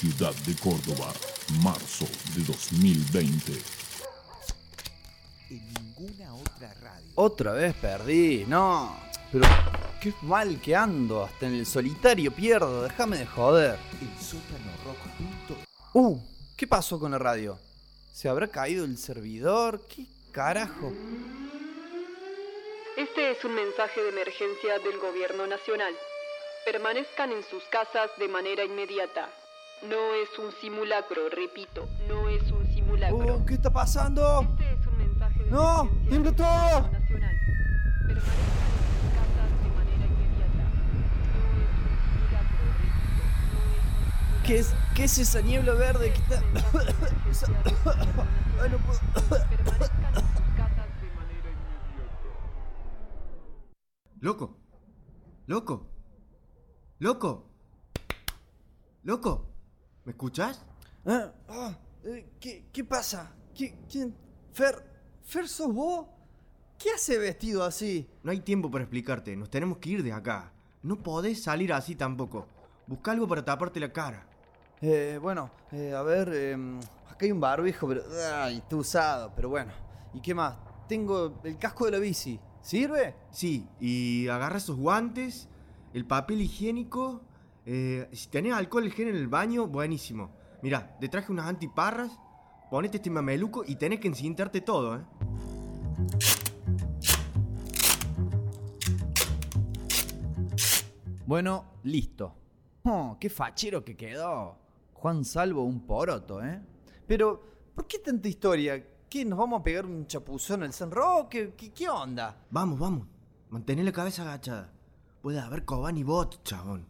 ciudad de Córdoba, marzo de 2020. En ninguna otra radio. Otra vez perdí, no. Pero qué mal que ando, hasta en el solitario pierdo, déjame de joder. El sótano rock. Uh, ¿qué pasó con la radio? ¿Se habrá caído el servidor? ¿Qué carajo? Este es un mensaje de emergencia del Gobierno Nacional. Permanezcan en sus casas de manera inmediata. No es un simulacro, repito, no es un simulacro. Uh, ¿Qué está pasando? Este es un mensaje de ¡No! ¡Tiembla todo! Nacional. Permanezcan en sus casas de manera inmediata. No es un simulacro, repito, no es un simulacro. ¿Qué es, ¿Qué es esa niebla verde que está.? Ay, no puedo. Permanezcan en sus casas de manera inmediata. Loco. Loco. Loco. Loco. ¿Me escuchas? Ah, ah, eh, ¿qué, ¿Qué pasa? ¿Qué, ¿Quién? ¿Fer? ¿Fer sos vos? ¿Qué hace vestido así? No hay tiempo para explicarte. Nos tenemos que ir de acá. No podés salir así tampoco. Busca algo para taparte la cara. Eh, bueno, eh, a ver, em, acá hay un barbijo, pero. Ay, está usado, pero bueno. ¿Y qué más? Tengo el casco de la bici. ¿Sirve? Sí, y agarra esos guantes, el papel higiénico. Eh, si tenés alcohol gel en el baño, buenísimo. Mira, te traje unas antiparras. Ponete este mameluco y tenés que encintarte todo, ¿eh? Bueno, listo. Oh, qué fachero que quedó. Juan Salvo un poroto, ¿eh? Pero, ¿por qué tanta historia? ¿Qué, nos vamos a pegar un chapuzón al San Roque? ¿Qué, qué onda? Vamos, vamos. Mantén la cabeza agachada. Puede haber Coban y bot, chabón.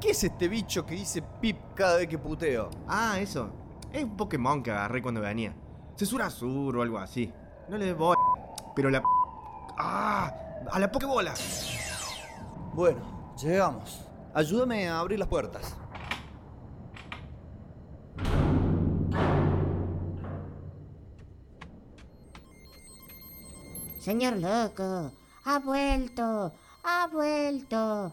¿qué es este bicho que dice pip cada vez que puteo? Ah, eso. Es un Pokémon que agarré cuando venía. Cesura Sur o algo así. No le voy. Pero la. ¡Ah! ¡A la Pokébola! Bueno, llegamos. Ayúdame a abrir las puertas. Señor loco, ha vuelto, ha vuelto.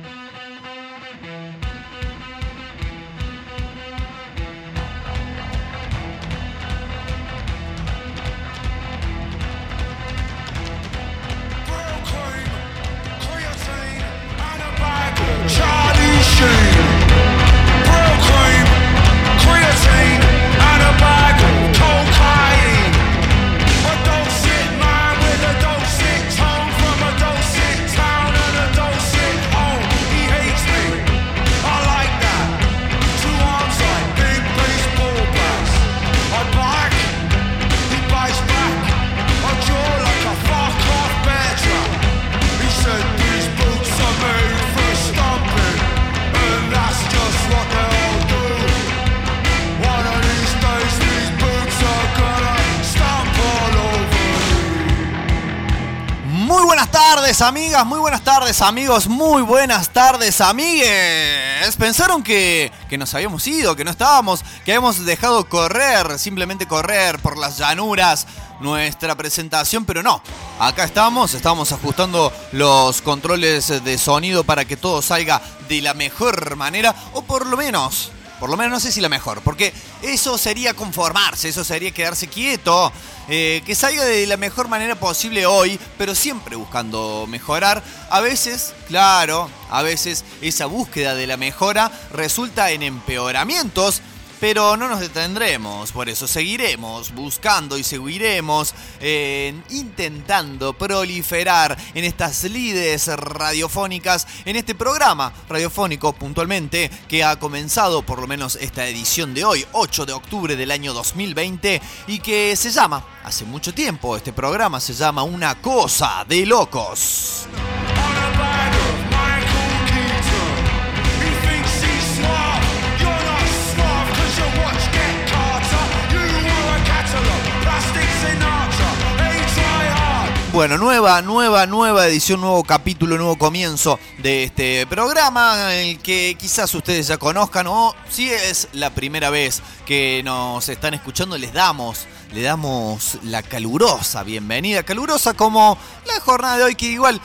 Amigas, muy buenas tardes, amigos, muy buenas tardes, amigues. Pensaron que, que nos habíamos ido, que no estábamos, que habíamos dejado correr, simplemente correr por las llanuras nuestra presentación, pero no. Acá estamos, estamos ajustando los controles de sonido para que todo salga de la mejor manera, o por lo menos por lo menos no sé si la mejor, porque eso sería conformarse, eso sería quedarse quieto, eh, que salga de la mejor manera posible hoy, pero siempre buscando mejorar. A veces, claro, a veces esa búsqueda de la mejora resulta en empeoramientos. Pero no nos detendremos, por eso seguiremos buscando y seguiremos eh, intentando proliferar en estas lides radiofónicas, en este programa radiofónico puntualmente que ha comenzado por lo menos esta edición de hoy, 8 de octubre del año 2020, y que se llama, hace mucho tiempo, este programa se llama Una cosa de locos. Bueno, nueva, nueva, nueva edición, nuevo capítulo, nuevo comienzo de este programa, el que quizás ustedes ya conozcan o si es la primera vez que nos están escuchando, les damos, le damos la calurosa bienvenida, calurosa como la jornada de hoy que igual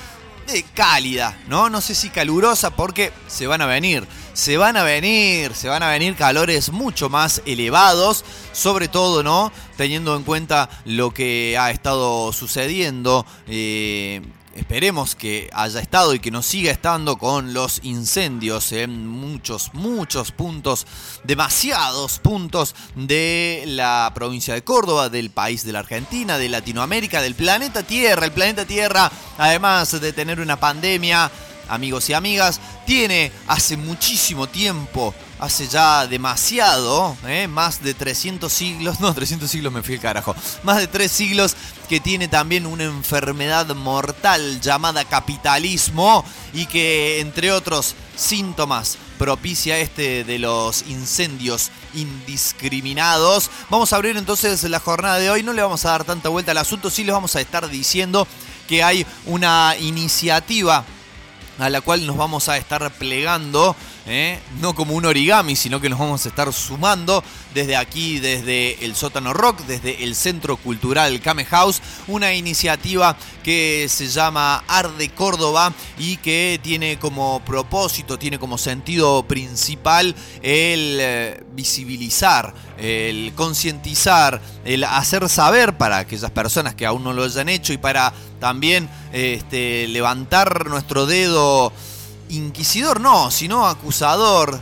eh, cálida, ¿no? No sé si calurosa porque se van a venir, se van a venir, se van a venir calores mucho más elevados, sobre todo, ¿no? Teniendo en cuenta lo que ha estado sucediendo. eh, Esperemos que haya estado y que nos siga estando con los incendios en muchos, muchos puntos, demasiados puntos de la provincia de Córdoba, del país de la Argentina, de Latinoamérica, del planeta Tierra. El planeta Tierra, además de tener una pandemia, amigos y amigas, tiene hace muchísimo tiempo, hace ya demasiado, ¿eh? más de 300 siglos, no, 300 siglos me fui el carajo, más de 3 siglos que tiene también una enfermedad mortal llamada capitalismo y que entre otros síntomas propicia este de los incendios indiscriminados. Vamos a abrir entonces la jornada de hoy, no le vamos a dar tanta vuelta al asunto, sí les vamos a estar diciendo que hay una iniciativa a la cual nos vamos a estar plegando, ¿eh? no como un origami, sino que nos vamos a estar sumando desde aquí, desde el sótano rock, desde el Centro Cultural Came House, una iniciativa que se llama Arde Córdoba y que tiene como propósito, tiene como sentido principal el eh, visibilizar, el concientizar, el hacer saber para aquellas personas que aún no lo hayan hecho y para también este, levantar nuestro dedo inquisidor, no, sino acusador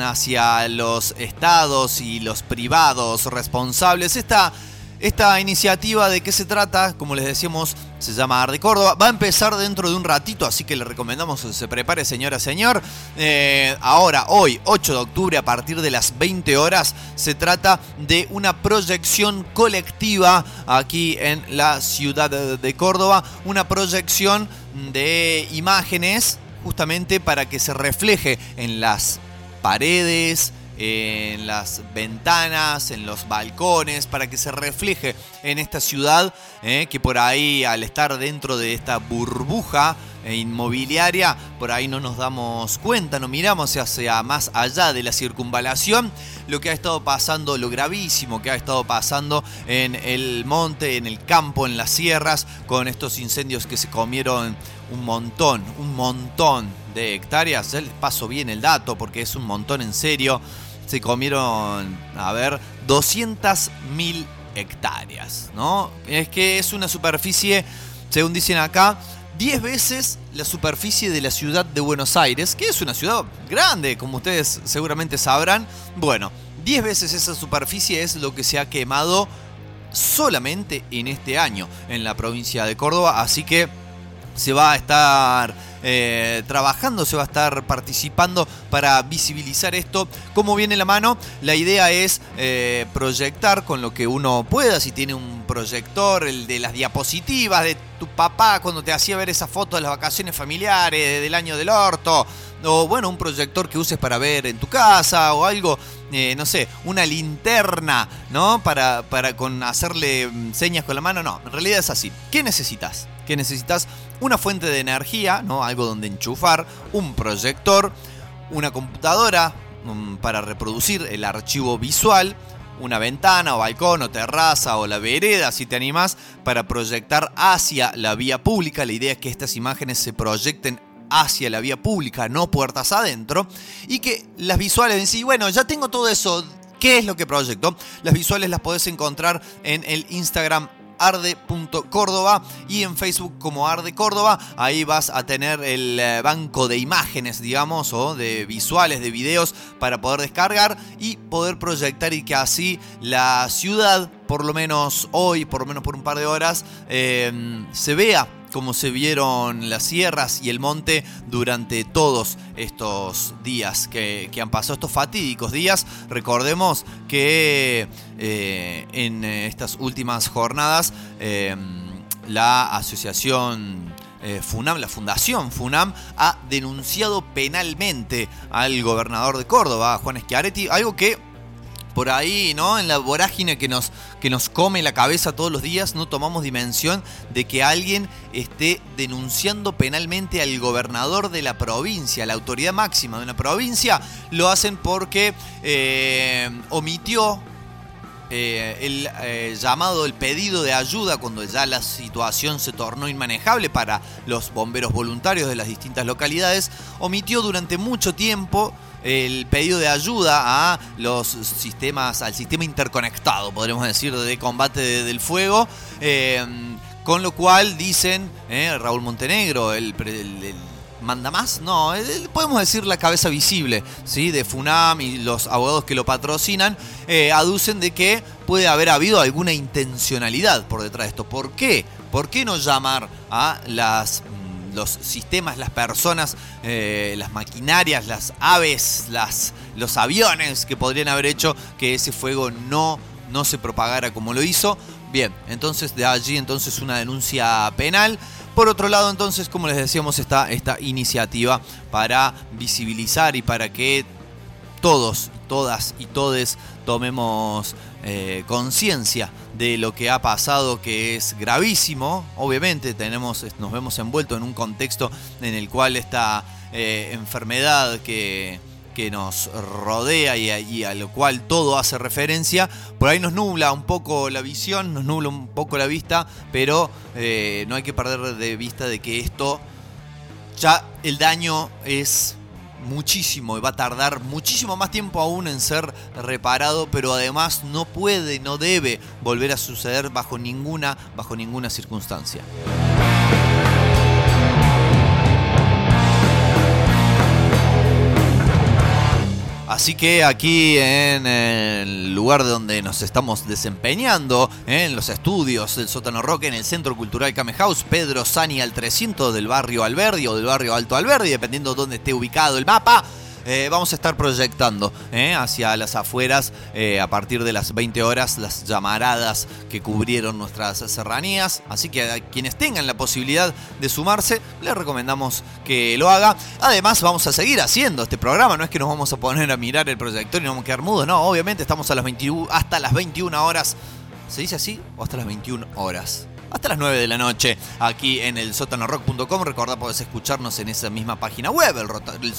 hacia los estados y los privados responsables. Esta, esta iniciativa de qué se trata, como les decíamos, se llama Arde Córdoba. Va a empezar dentro de un ratito, así que le recomendamos que se prepare, señora, señor. Eh, ahora, hoy, 8 de octubre, a partir de las 20 horas, se trata de una proyección colectiva aquí en la ciudad de de Córdoba. Una proyección de imágenes justamente para que se refleje en las paredes, en las ventanas, en los balcones, para que se refleje en esta ciudad eh, que por ahí al estar dentro de esta burbuja inmobiliaria, por ahí no nos damos cuenta, no miramos hacia más allá de la circunvalación, lo que ha estado pasando, lo gravísimo que ha estado pasando en el monte, en el campo, en las sierras, con estos incendios que se comieron un montón, un montón de hectáreas. Ya les paso bien el dato porque es un montón en serio. Se comieron, a ver, 200.000 hectáreas, ¿no? Es que es una superficie, según dicen acá, 10 veces la superficie de la ciudad de Buenos Aires, que es una ciudad grande, como ustedes seguramente sabrán. Bueno, 10 veces esa superficie es lo que se ha quemado solamente en este año en la provincia de Córdoba, así que se va a estar eh, trabajando, se va a estar participando para visibilizar esto. ¿Cómo viene la mano? La idea es eh, proyectar con lo que uno pueda, si tiene un proyector, el de las diapositivas de tu papá cuando te hacía ver esa foto de las vacaciones familiares, del año del orto, o bueno, un proyector que uses para ver en tu casa o algo. eh, no sé, una linterna, ¿no? Para, para con hacerle mm, señas con la mano. No, en realidad es así. ¿Qué necesitas? ¿Qué necesitas? Una fuente de energía, ¿no? Algo donde enchufar, un proyector, una computadora mm, para reproducir el archivo visual, una ventana o balcón o terraza o la vereda si te animas para proyectar hacia la vía pública. La idea es que estas imágenes se proyecten hacia la vía pública, no puertas adentro, y que las visuales en sí, bueno, ya tengo todo eso, ¿qué es lo que proyecto? Las visuales las podés encontrar en el Instagram arde.córdoba y en Facebook como Arde Córdoba. Ahí vas a tener el eh, banco de imágenes, digamos, o de visuales, de videos para poder descargar y poder proyectar y que así la ciudad, por lo menos hoy, por lo menos por un par de horas, eh, se vea como se vieron las sierras y el monte durante todos estos días que, que han pasado, estos fatídicos días. Recordemos que eh, en estas últimas jornadas eh, la asociación eh, FUNAM, la fundación FUNAM, ha denunciado penalmente al gobernador de Córdoba, Juan Schiaretti, algo que por ahí, ¿no? En la vorágine que nos, que nos come la cabeza todos los días, no tomamos dimensión de que alguien esté denunciando penalmente al gobernador de la provincia, la autoridad máxima de una provincia. Lo hacen porque eh, omitió eh, el eh, llamado, el pedido de ayuda cuando ya la situación se tornó inmanejable para los bomberos voluntarios de las distintas localidades, omitió durante mucho tiempo el pedido de ayuda a los sistemas, al sistema interconectado, podríamos decir, de combate de- del fuego. eh, con lo cual dicen, Raúl Montenegro, el- el manda más, no, el- podemos decir la cabeza visible, ¿sí? De FUNAM y los abogados que lo patrocinan, eh, aducen de que puede haber habido alguna intencionalidad por detrás de esto. ¿Por qué? ¿Por qué no llamar a las mm, los sistemas, las personas, eh, las maquinarias, las aves, las, los aviones que podrían haber hecho que ese fuego no, no se propagara como lo hizo. Bien, entonces de allí entonces una denuncia penal. Por otro lado, entonces, como les decíamos, está esta iniciativa para visibilizar y para que todos, todas y todes tomemos eh, conciencia de lo que ha pasado, que es gravísimo. Obviamente tenemos, nos vemos envueltos en un contexto en el cual esta eh, enfermedad que, que nos rodea y a, lo cual todo hace referencia, por ahí nos nubla un poco la visión, nos nubla un poco la vista, pero eh, no hay que perder de vista de que esto ya el daño es muchísimo y va a tardar muchísimo más tiempo aún en ser reparado, pero además no puede, no debe volver a suceder bajo ninguna, bajo ninguna circunstancia. Así que aquí en el lugar donde nos estamos desempeñando, en los estudios del Sótano Rock, en el Centro Cultural Came House, Pedro Sani al 300 del barrio Alberdi o del barrio Alto Alberdi, dependiendo de dónde esté ubicado el mapa, eh, vamos a estar proyectando eh, hacia las afueras eh, a partir de las 20 horas las llamaradas que cubrieron nuestras serranías. Así que a quienes tengan la posibilidad de sumarse, les recomendamos que lo haga. Además, vamos a seguir haciendo este programa. No es que nos vamos a poner a mirar el proyector y nos vamos a quedar mudos. No, obviamente estamos a las 21, hasta las 21 horas. ¿Se dice así? ¿O hasta las 21 horas? Hasta las 9 de la noche, aquí en el sótanorock.com. Recordá, podés escucharnos en esa misma página web, el, el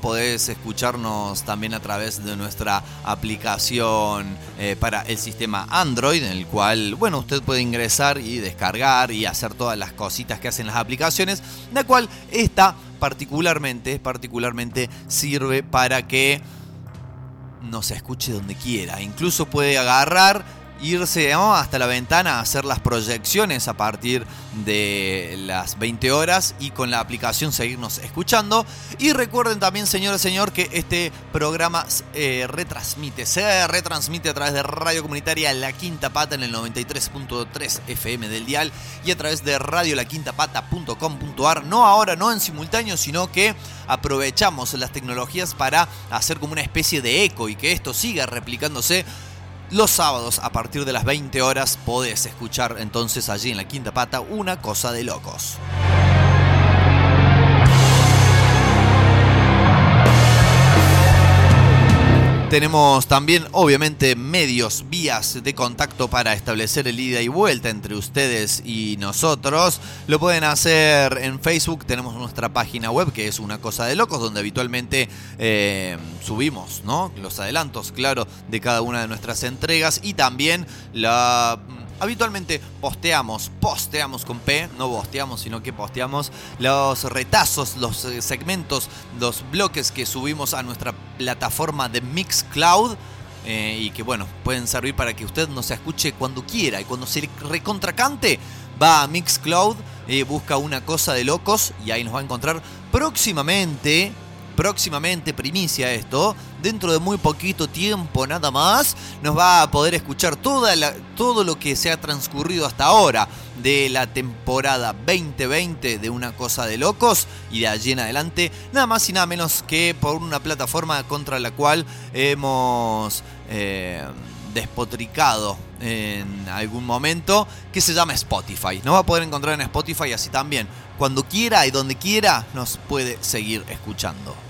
Podés escucharnos también a través de nuestra aplicación eh, para el sistema Android, en el cual, bueno, usted puede ingresar y descargar y hacer todas las cositas que hacen las aplicaciones, la cual esta particularmente, particularmente sirve para que nos escuche donde quiera. Incluso puede agarrar, irse hasta la ventana a hacer las proyecciones a partir de las 20 horas y con la aplicación seguirnos escuchando. Y recuerden también, señora señor, que este programa eh, retransmite, se retransmite a través de Radio Comunitaria La Quinta Pata en el 93.3 FM del dial y a través de radiolaquintapata.com.ar. No ahora, no en simultáneo, sino que aprovechamos las tecnologías para hacer como una especie de eco y que esto siga replicándose los sábados a partir de las 20 horas podés escuchar entonces allí en la quinta pata una cosa de locos. Tenemos también, obviamente, medios, vías de contacto para establecer el ida y vuelta entre ustedes y nosotros. Lo pueden hacer en Facebook. Tenemos nuestra página web que es Una Cosa de Locos, donde habitualmente eh, subimos ¿no? los adelantos, claro, de cada una de nuestras entregas. Y también la habitualmente posteamos, posteamos con P, no posteamos, sino que posteamos los retazos, los eh, segmentos, los bloques que subimos a nuestra plataforma de Mixcloud. eh, y que bueno, pueden servir para que usted nos escuche cuando quiera. Y cuando se recontracante, va a Mixcloud, eh, busca una cosa de locos y ahí nos va a encontrar próximamente próximamente, primicia esto, dentro de muy poquito tiempo nada más, nos va a poder escuchar toda todo lo que se ha transcurrido hasta ahora de la temporada 2020 de Una Cosa de Locos y de allí en adelante, nada más y nada menos que por una plataforma contra la cual hemos eh, despotricado en algún momento que se llama Spotify. Nos va a poder encontrar en Spotify así también. Cuando quiera y donde quiera nos puede seguir escuchando.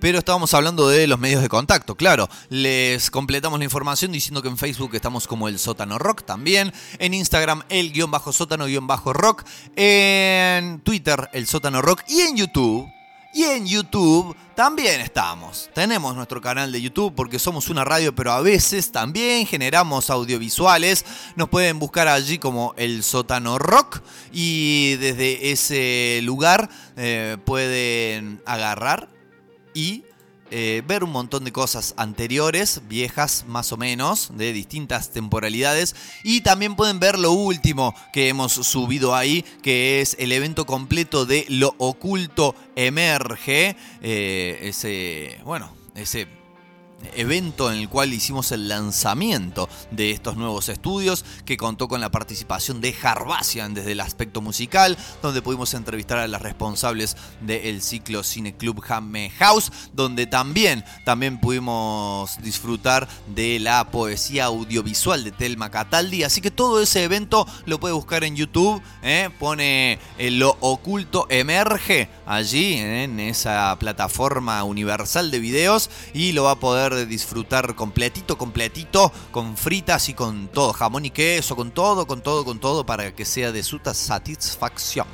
Pero estábamos hablando de los medios de contacto, claro. Les completamos la información diciendo que en Facebook estamos como el sótano rock también. En Instagram el guion bajo sótano guion bajo rock. En Twitter el sótano rock. Y en YouTube. Y en YouTube también estamos. Tenemos nuestro canal de YouTube porque somos una radio, pero a veces también generamos audiovisuales. Nos pueden buscar allí como el sótano rock y desde ese lugar eh, pueden agarrar y eh, ver un montón de cosas anteriores, viejas más o menos, de distintas temporalidades. Y también pueden ver lo último que hemos subido ahí, que es el evento completo de Lo Oculto Emerge. eh, ese, bueno, ese evento en el cual hicimos el lanzamiento de estos nuevos estudios que contó con la participación de Harbacian desde el aspecto musical donde pudimos entrevistar a las responsables del ciclo Cine Club Jamme House donde también también pudimos disfrutar de la poesía audiovisual de Telma Cataldi así que todo ese evento lo puede buscar en YouTube ¿eh? pone eh, lo oculto emerge allí en esa plataforma universal de videos y lo va a poder disfrutar completito, completito, con fritas y con todo, jamón y queso, con todo, con todo, con todo, para que sea de su satisfacción.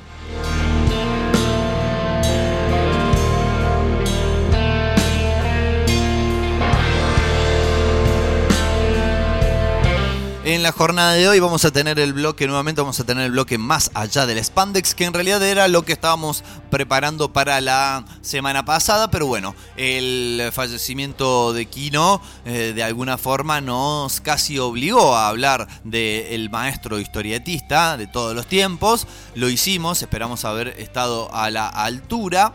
En la jornada de hoy vamos a tener el bloque, nuevamente vamos a tener el bloque más allá del spandex, que en realidad era lo que estábamos preparando para la semana pasada, pero bueno, el fallecimiento de Kino eh, de alguna forma nos casi obligó a hablar del maestro historietista de todos los tiempos, lo hicimos, esperamos haber estado a la altura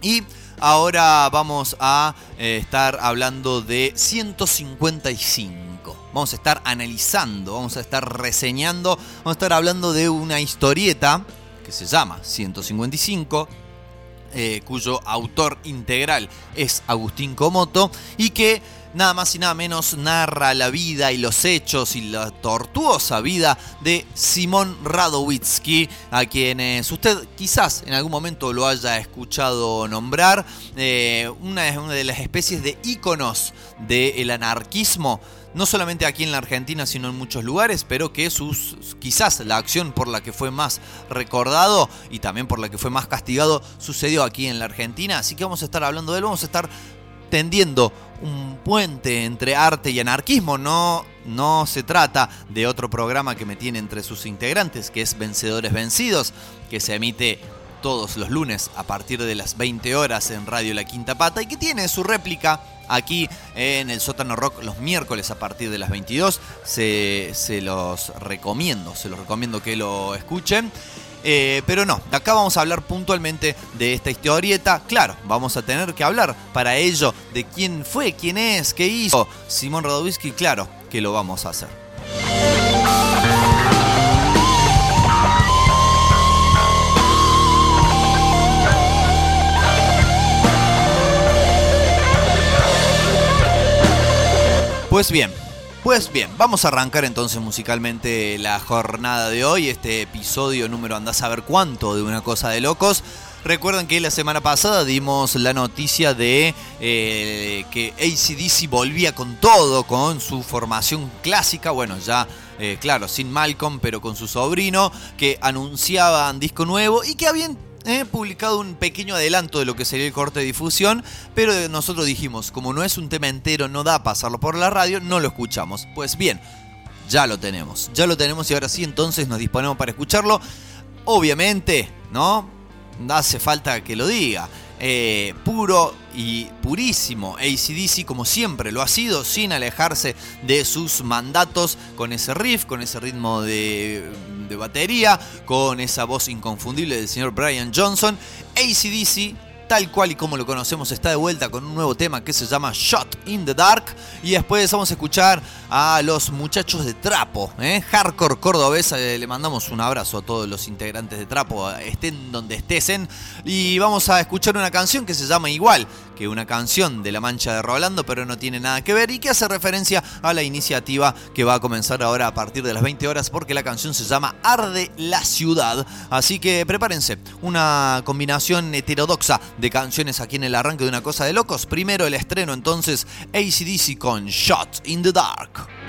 y... Ahora vamos a eh, estar hablando de 155. Vamos a estar analizando, vamos a estar reseñando, vamos a estar hablando de una historieta que se llama 155, eh, cuyo autor integral es Agustín Comoto y que nada más y nada menos narra la vida y los hechos y la tortuosa vida de Simón Radowitzki, a quienes usted quizás en algún momento lo haya escuchado nombrar, eh, una, una de las especies de íconos del anarquismo no solamente aquí en la Argentina, sino en muchos lugares, pero que sus quizás la acción por la que fue más recordado y también por la que fue más castigado sucedió aquí en la Argentina, así que vamos a estar hablando de él, vamos a estar tendiendo un puente entre arte y anarquismo, no no se trata de otro programa que me tiene entre sus integrantes, que es Vencedores Vencidos, que se emite todos los lunes a partir de las 20 horas en Radio La Quinta Pata y que tiene su réplica aquí en el sótano rock los miércoles a partir de las 22. Se, se los recomiendo, se los recomiendo que lo escuchen. Eh, pero no, acá vamos a hablar puntualmente de esta historieta. Claro, vamos a tener que hablar para ello de quién fue, quién es, qué hizo Simón Radowisky. Claro que lo vamos a hacer. Pues bien, pues bien, vamos a arrancar entonces musicalmente la jornada de hoy, este episodio número andás a ver cuánto de una cosa de locos. Recuerden que la semana pasada dimos la noticia de eh, que ACDC volvía con todo, con su formación clásica, bueno, ya eh, claro, sin Malcolm, pero con su sobrino, que anunciaban disco nuevo y que habían eh, publicado un pequeño adelanto de lo que sería el corte de difusión, pero nosotros dijimos, como no es un tema entero, no da pasarlo por la radio, no lo escuchamos. Pues bien, ya lo tenemos, ya lo tenemos y ahora sí entonces nos disponemos para escucharlo. Obviamente, ¿no? No hace falta que lo diga. Eh, puro y purísimo ACDC como siempre lo ha sido, sin alejarse de sus mandatos, con ese riff, con ese ritmo de, de batería, con esa voz inconfundible del señor Brian Johnson. ACDC tal cual y como lo conocemos, está de vuelta con un nuevo tema que se llama Shot in the Dark. Y después vamos a escuchar a los muchachos de Trapo, ¿eh? Hardcore Cordobesa. Eh, le mandamos un abrazo a todos los integrantes de Trapo, estén donde estén. Y vamos a escuchar una canción que se llama igual que una canción de La Mancha de Rolando, pero no tiene nada que ver y que hace referencia a la iniciativa que va a comenzar ahora a partir de las 20 horas, porque la canción se llama Arde la Ciudad. Así que prepárense, una combinación heterodoxa de canciones aquí en el arranque de una cosa de locos. Primero el estreno entonces ACDC con Shot in the Dark.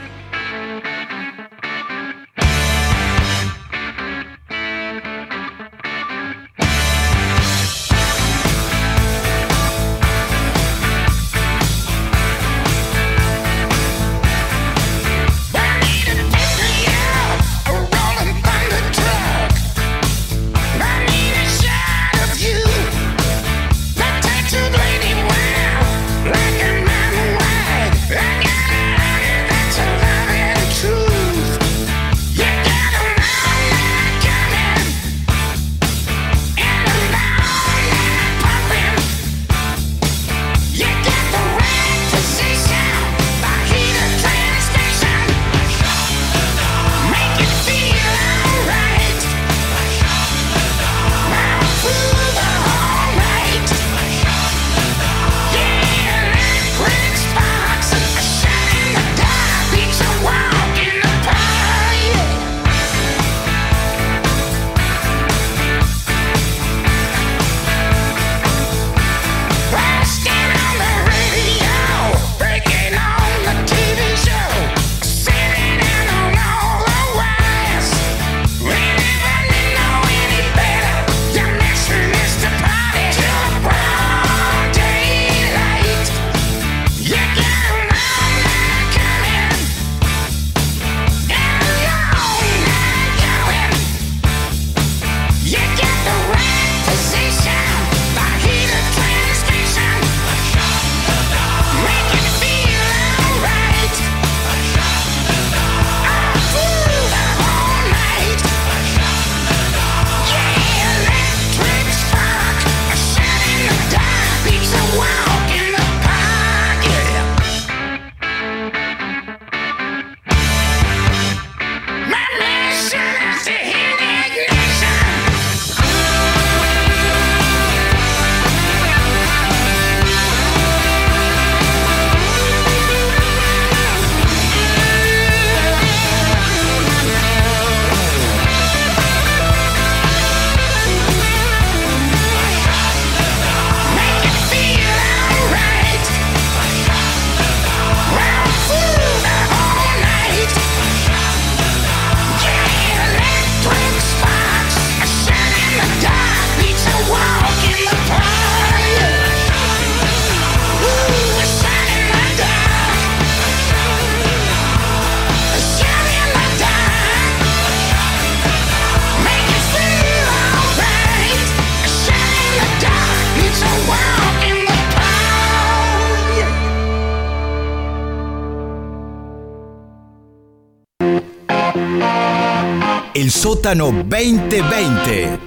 El sótano 2020.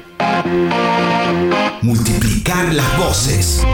Multiplicar las voces.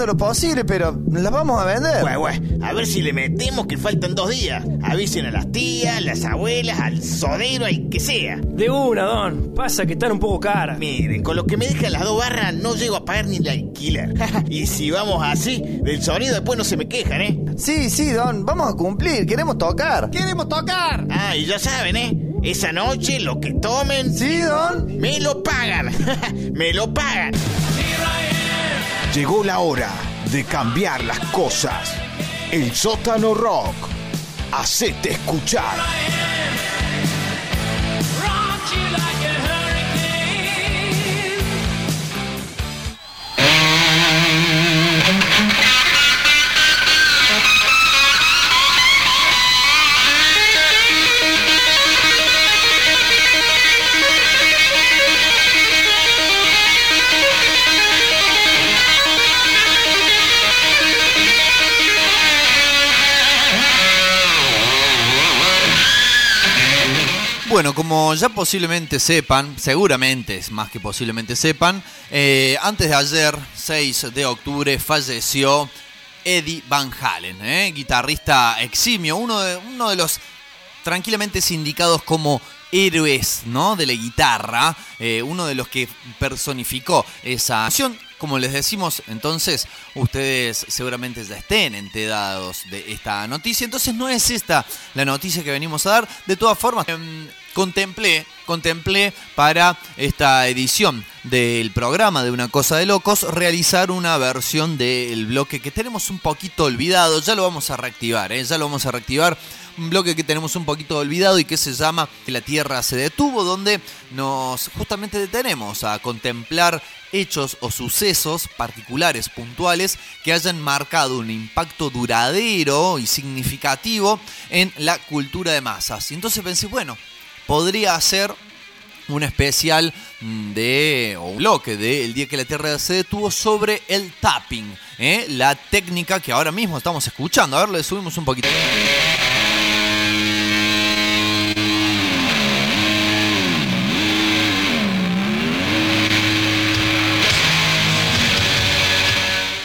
Haciendo lo posible, pero las vamos a vender. Güey, güey, a ver si le metemos que faltan dos días. Avisen a las tías, las abuelas, al sodero, al que sea. De una, Don. Pasa que están un poco caras. Miren, con lo que me dejan las dos barras no llego a pagar ni el alquiler. y si vamos así, del sonido después no se me quejan, ¿eh? Sí, sí, Don, vamos a cumplir, queremos tocar. ¡Queremos tocar! Ah, y ya saben, ¿eh? Esa noche lo que tomen... Sí, Don. Me lo pagan. me lo pagan. Llegó la hora de cambiar las cosas. El sótano rock. Hacete escuchar. Bueno, como ya posiblemente sepan, seguramente es más que posiblemente sepan, eh, antes de ayer, 6 de octubre, falleció Eddie Van Halen, ¿eh? guitarrista eximio, uno de, uno de los tranquilamente sindicados como héroes ¿no? de la guitarra, eh, uno de los que personificó esa acción. Como les decimos, entonces ustedes seguramente ya estén enterados de esta noticia. Entonces no es esta la noticia que venimos a dar. De todas formas, em, contemplé, contemplé para esta edición del programa de Una Cosa de Locos realizar una versión del bloque que tenemos un poquito olvidado. Ya lo vamos a reactivar, ¿eh? ya lo vamos a reactivar un bloque que tenemos un poquito olvidado y que se llama La Tierra se detuvo, donde nos justamente detenemos a contemplar hechos o sucesos particulares, puntuales, que hayan marcado un impacto duradero y significativo en la cultura de masas. Y entonces pensé, bueno, podría hacer un especial mm, de, o un bloque de El día que la Tierra se detuvo sobre el tapping, ¿eh? la técnica que ahora mismo estamos escuchando. A ver, le subimos un poquito.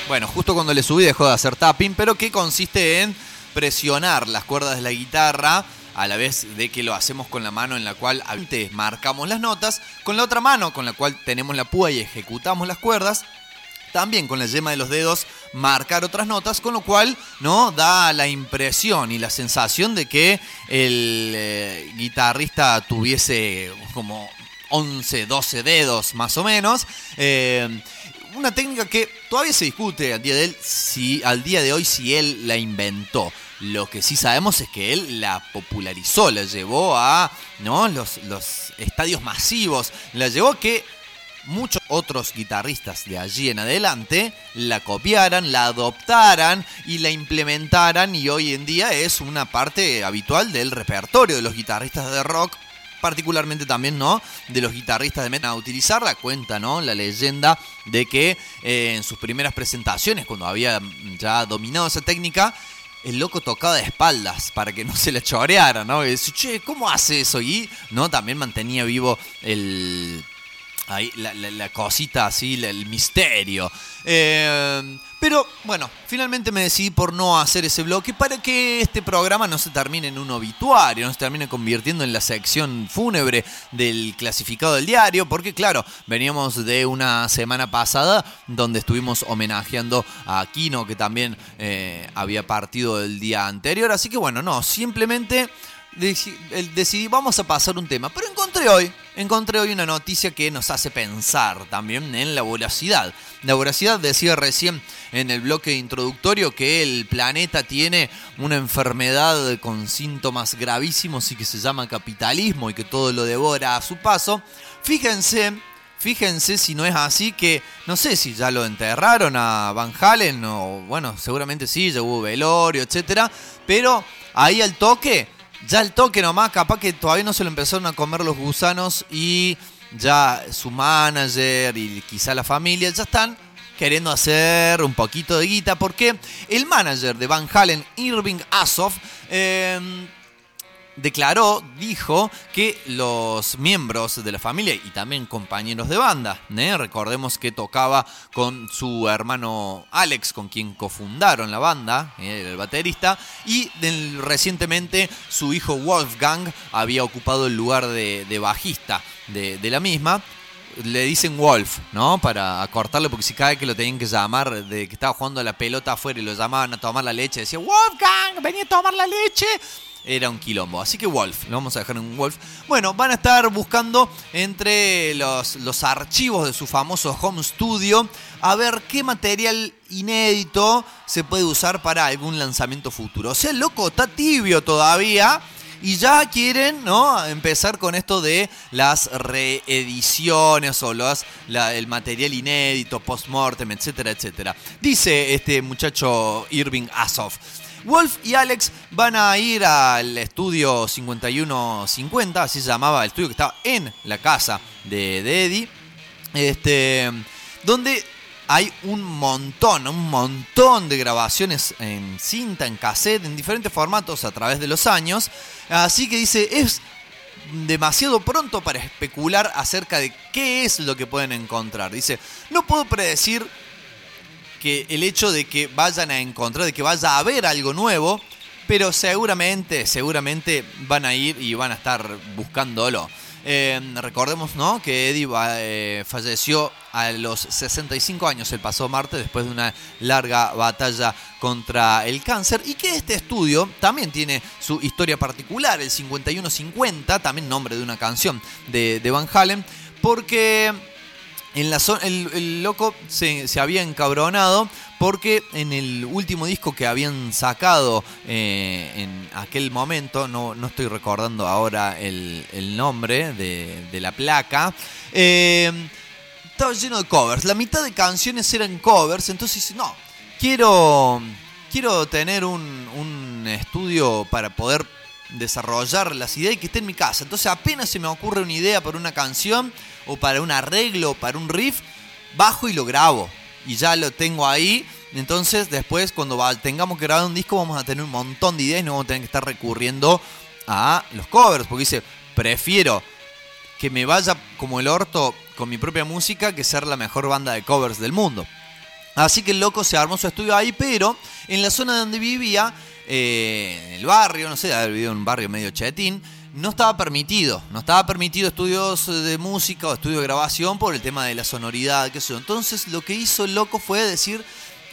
Bueno, justo cuando le subí dejó de hacer tapping, pero que consiste en presionar las cuerdas de la guitarra a la vez de que lo hacemos con la mano en la cual marcamos las notas, con la otra mano con la cual tenemos la púa y ejecutamos las cuerdas, también con la yema de los dedos marcar otras notas, con lo cual no da la impresión y la sensación de que el eh, guitarrista tuviese como 11, 12 dedos más o menos. Eh, una técnica que todavía se discute al día de él, si al día de hoy si él la inventó. Lo que sí sabemos es que él la popularizó, la llevó a ¿no? los, los estadios masivos, la llevó a que muchos otros guitarristas de allí en adelante la copiaran, la adoptaran y la implementaran y hoy en día es una parte habitual del repertorio de los guitarristas de rock particularmente también, ¿no? De los guitarristas de metal a utilizarla, cuenta, ¿no? La leyenda de que eh, en sus primeras presentaciones, cuando había ya dominado esa técnica, el loco tocaba de espaldas para que no se le choreara, ¿no? Y dice, che, ¿cómo hace eso? Y, ¿no? También mantenía vivo el Ahí, la, la- la cosita así, el misterio. Eh, pero bueno, finalmente me decidí por no hacer ese bloque para que este programa no se termine en un obituario, no se termine convirtiendo en la sección fúnebre del clasificado del diario, porque claro, veníamos de una semana pasada donde estuvimos homenajeando a Aquino, que también eh, había partido el día anterior, así que bueno, no, simplemente decidí, vamos a pasar un tema. Pero encontré hoy, encontré hoy una noticia que nos hace pensar también en la voracidad. La voracidad decía recién en el bloque introductorio que el planeta tiene una enfermedad con síntomas gravísimos y que se llama capitalismo y que todo lo devora a su paso. Fíjense. Fíjense si no es así que no sé si ya lo enterraron a Van Halen o bueno, seguramente sí, ya hubo velorio, etcétera, pero ahí al toque ya el toque nomás, capaz que todavía no se lo empezaron a comer los gusanos y ya su manager y quizá la familia ya están queriendo hacer un poquito de guita porque el manager de Van Halen, Irving Asoff, eh, declaró, dijo que los miembros de la familia y también compañeros de banda, ¿eh? recordemos que tocaba con su hermano Alex, con quien cofundaron la banda, ¿eh? el baterista, y recientemente su hijo Wolfgang había ocupado el lugar de, bajista de, la misma. Le dicen Wolf, ¿no? Para acortarlo, porque si cada vez que lo tenían que llamar, de que estaba jugando la pelota afuera y lo llamaban a tomar la leche, decía Wolfgang, vení a tomar la leche era un quilombo. Así que Wolf, lo vamos a dejar en Wolf. Bueno, van a estar buscando entre los, los archivos de su famoso home studio a ver qué material inédito se puede usar para algún lanzamiento futuro. O sea, el loco está tibio todavía. Y ya quieren, ¿no? Empezar con esto de las reediciones o el material inédito, post-mortem, etcétera, etcétera. Dice este muchacho Irving Asoff. Wolf y Alex van a ir al estudio 5150, así se llamaba el estudio que estaba en la casa de, de Eddie, este, donde hay un montón, un montón de grabaciones en cinta, en cassette, en diferentes formatos a través de los años. Así que dice, es demasiado pronto para especular acerca de qué es lo que pueden encontrar. Dice, no puedo predecir que el hecho de que vayan a encontrar, de que vaya a haber algo nuevo, pero seguramente, seguramente van a ir y van a estar buscándolo. Eh, recordemos, ¿no? Que Eddie eh, falleció a los 65 años el pasado martes después de una larga batalla contra el cáncer y que este estudio también tiene su historia particular, el 5150, también nombre de una canción de, de Van Halen, porque en la zona, el, loco se, había encabronado porque en el último disco que habían sacado eh, en aquel momento, no, no estoy recordando ahora el, el nombre de, de la placa, eh, estaba lleno de covers. La mitad de canciones eran covers, entonces no, quiero, quiero tener un, un estudio para poder desarrollar las ideas y que esté en mi casa. Entonces apenas se me ocurre una idea para una canción o para un arreglo o para un riff, bajo y lo grabo. Y ya lo tengo ahí. Entonces después cuando tengamos que grabar un disco vamos a tener un montón de ideas y no vamos a tener que estar recurriendo a los covers. Porque dice, prefiero que me vaya como el orto con mi propia música que ser la mejor banda de covers del mundo. Así que el loco se armó su estudio ahí, pero en la zona donde vivía, eh, en el barrio, no sé, había vivido en un barrio medio chetín, no estaba permitido. No estaba permitido estudios de música o estudio de grabación por el tema de la sonoridad, qué sé yo. Entonces lo que hizo el loco fue decir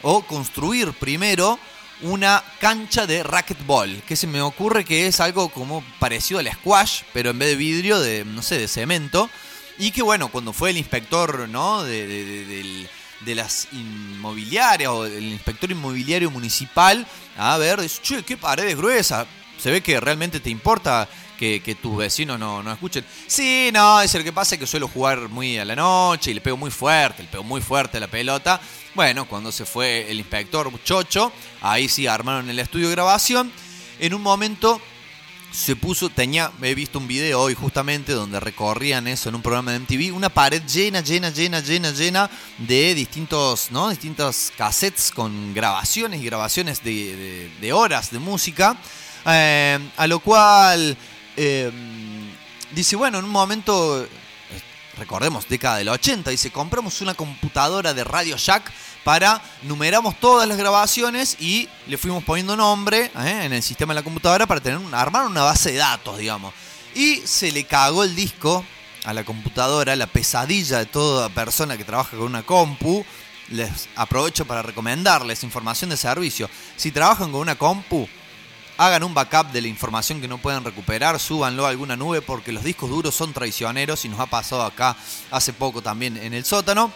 o construir primero una cancha de racquetball, que se me ocurre que es algo como parecido al squash, pero en vez de vidrio, de, no sé, de cemento. Y que bueno, cuando fue el inspector, ¿no? De- de- del- de las inmobiliarias o el inspector inmobiliario municipal a ver, dice, che, qué paredes gruesas. Se ve que realmente te importa que, tus vecinos no, no escuchen. Sí, no, es lo que pasa es que suelo jugar muy a la noche y le pego muy fuerte, le pego muy fuerte a la pelota. Bueno, cuando se fue el inspector Chocho, ahí sí armaron el estudio de grabación. En un momento se puso, tenía, he visto un video hoy justamente donde recorrían eso en un programa de MTV, una pared llena, llena, llena, llena, llena de distintos, ¿no? Distintos cassettes con grabaciones y grabaciones de, de- de horas de música. Eh, a lo cual eh, dice, bueno, en un momento, recordemos, década del 80, dice, compramos una computadora de Radio Shack para numeramos todas las grabaciones y le fuimos poniendo nombre ¿eh? en el sistema de la computadora para tener armar una base de datos, digamos. Y se le cagó el disco a la computadora, la pesadilla de toda persona que trabaja con una compu. Les aprovecho para recomendarles información de servicio. Si trabajan con una compu, hagan un backup de la información que no puedan recuperar, súbanlo a alguna nube porque los discos duros son traicioneros y nos ha pasado acá hace poco también en el sótano.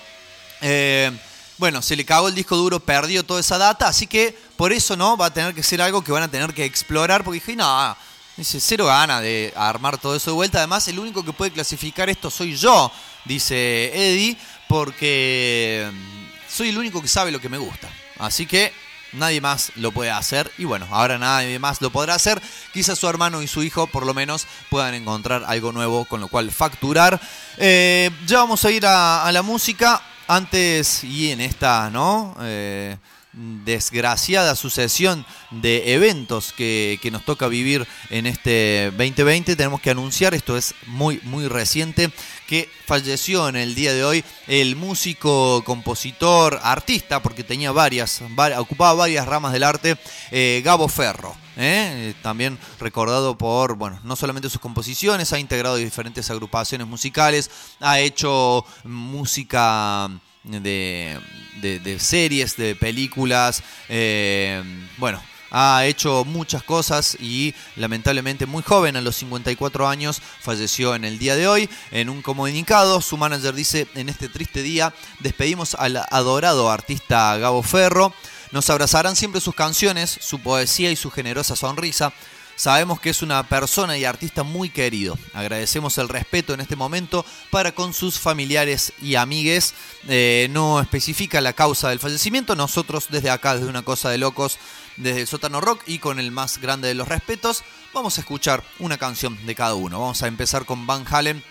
Eh, bueno, se le cagó el disco duro, perdió toda esa data, así que por eso no va a tener que ser algo que van a tener que explorar porque dije, no, dice, cero gana de armar todo eso de vuelta. Además, el único que puede clasificar esto soy yo, dice Eddie, porque mm, soy el único que sabe lo que me gusta. Así que nadie más lo puede hacer y bueno, ahora nadie más lo podrá hacer. Quizás su hermano y su hijo por lo menos puedan encontrar algo nuevo con lo cual facturar. Eh, ya vamos a ir a, la música. Antes y en esta, ¿no? Eh, desgraciada sucesión de eventos que, que nos toca vivir en este 2020, tenemos que anunciar, esto es muy, muy reciente, que falleció en el día de hoy el músico, compositor, artista, porque tenía varias, va- ocupaba varias ramas del arte, eh, Gabo Ferro. ¿eh? Eh, También recordado por, bueno, no solamente sus composiciones, ha integrado diferentes agrupaciones musicales, ha hecho música de, de- de series, de películas, bueno, ha hecho muchas cosas y lamentablemente muy joven, a los 54 años, falleció en el día de hoy. En un comunicado, su manager dice, en este triste día despedimos al adorado artista Gabo Ferro. Nos abrazarán siempre sus canciones, su poesía y su generosa sonrisa. Sabemos que es una persona y artista muy querido. Agradecemos el respeto en este momento para con sus familiares y amigues. Eh, no especifica la causa del fallecimiento. Nosotros desde acá, desde una cosa de locos, desde el sótano rock y con el más grande de los respetos, vamos a escuchar una canción de cada uno. Vamos a empezar con Van Halen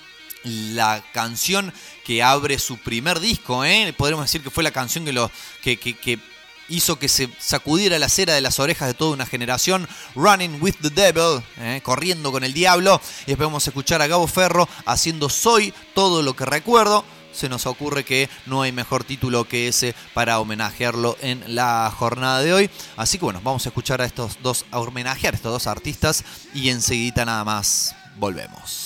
la canción que abre su primer disco, ¿eh? podríamos decir que fue la canción que, lo, que, hizo que se sacudiera la cera de las orejas de toda una generación, Running with the Devil, ¿eh? corriendo con el diablo, y después vamos a escuchar a Gabo Ferro haciendo Soy todo lo que recuerdo. Se nos ocurre que no hay mejor título que ese para homenajearlo en la jornada de hoy. Así que bueno, vamos a escuchar a estos dos, a homenajear a estos dos artistas y enseguida nada más volvemos.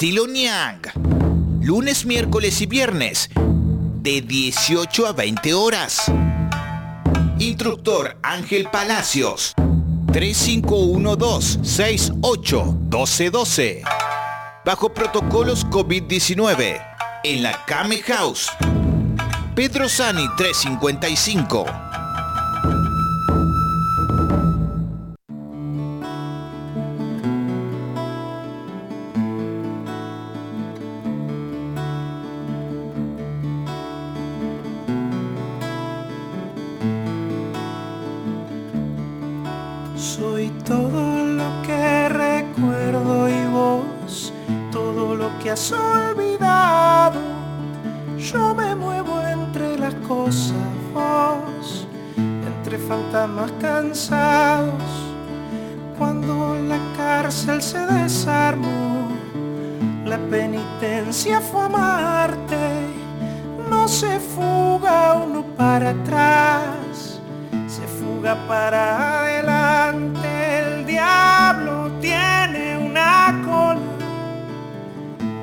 Estilo Nyang. Lunes, miércoles y viernes. De 18 a 20 horas. Instructor Ángel Palacios. 3512-681212. Bajo protocolos COVID-19. En la Kame House. Pedro Sani 355. Cárcel se desarmó, la penitencia fue amarte. No se fuga uno para atrás se fuga para adelante. El diablo tiene una cola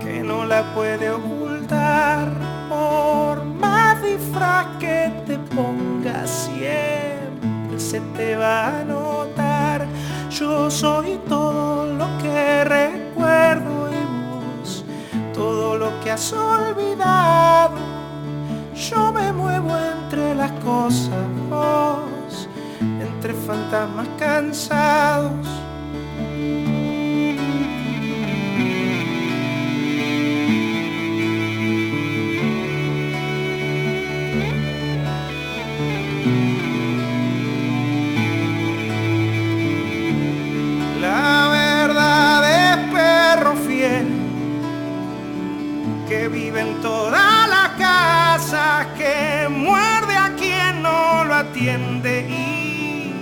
que no la puede ocultar. Por más disfraz que te pongas, siempre se te va a. Yo soy todo lo que recuerdo y vos, todo lo que has olvidado. Yo me muevo entre las cosas, vos, entre fantasmas cansados. Vive en toda la casa, que muerde a quien no lo atiende y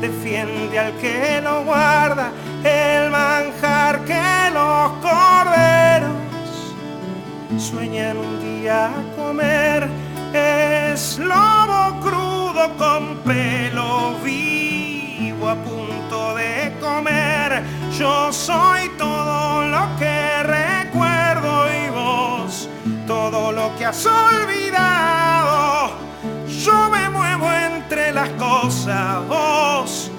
defiende al que no guarda el manjar que los corderos sueñan un día comer. Es lobo crudo con pelo vivo a punto de comer. Yo soy todo que has olvidado. Yo me muevo entre las cosas, vos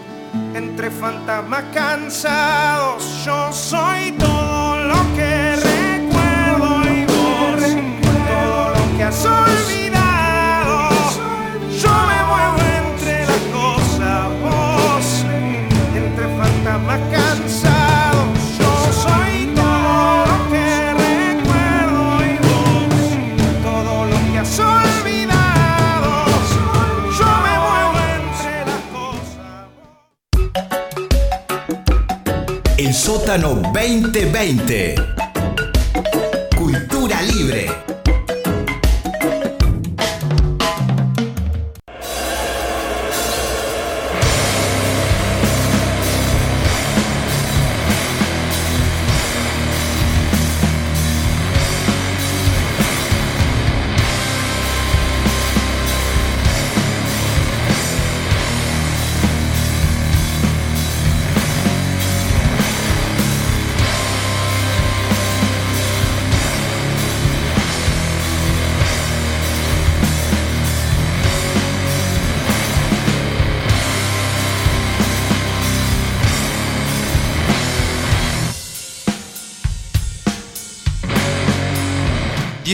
entre fantasmas cansados. Yo soy todo lo que recuerdo y vos todo lo que has olvidado. Sótano 2020. Cultura libre.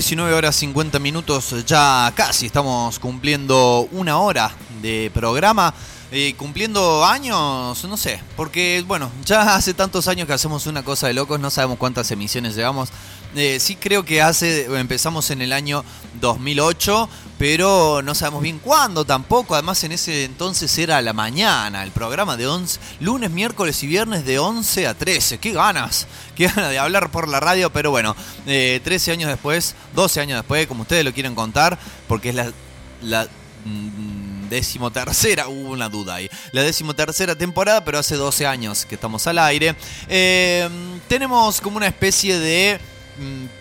...19 horas 50 minutos, ya casi estamos cumpliendo una hora de programa. cumpliendo años, no sé, porque bueno, ya hace tantos años que hacemos una cosa de locos, no sabemos cuántas emisiones llevamos. Eh, sí creo que hace, empezamos en el año 2008, pero no sabemos bien cuándo tampoco. Además en ese entonces era la mañana, el programa de 11, lunes, miércoles y viernes de 11 a 13. ¡Qué ganas! ¡Qué ganas de hablar por la radio! Pero bueno, eh, 13 años después, 12 años después, como ustedes lo quieren contar, porque es la... la mm, decimotercera, hubo una duda ahí. La decimotercera temporada, pero hace 12 años que estamos al aire. Eh, tenemos como una especie de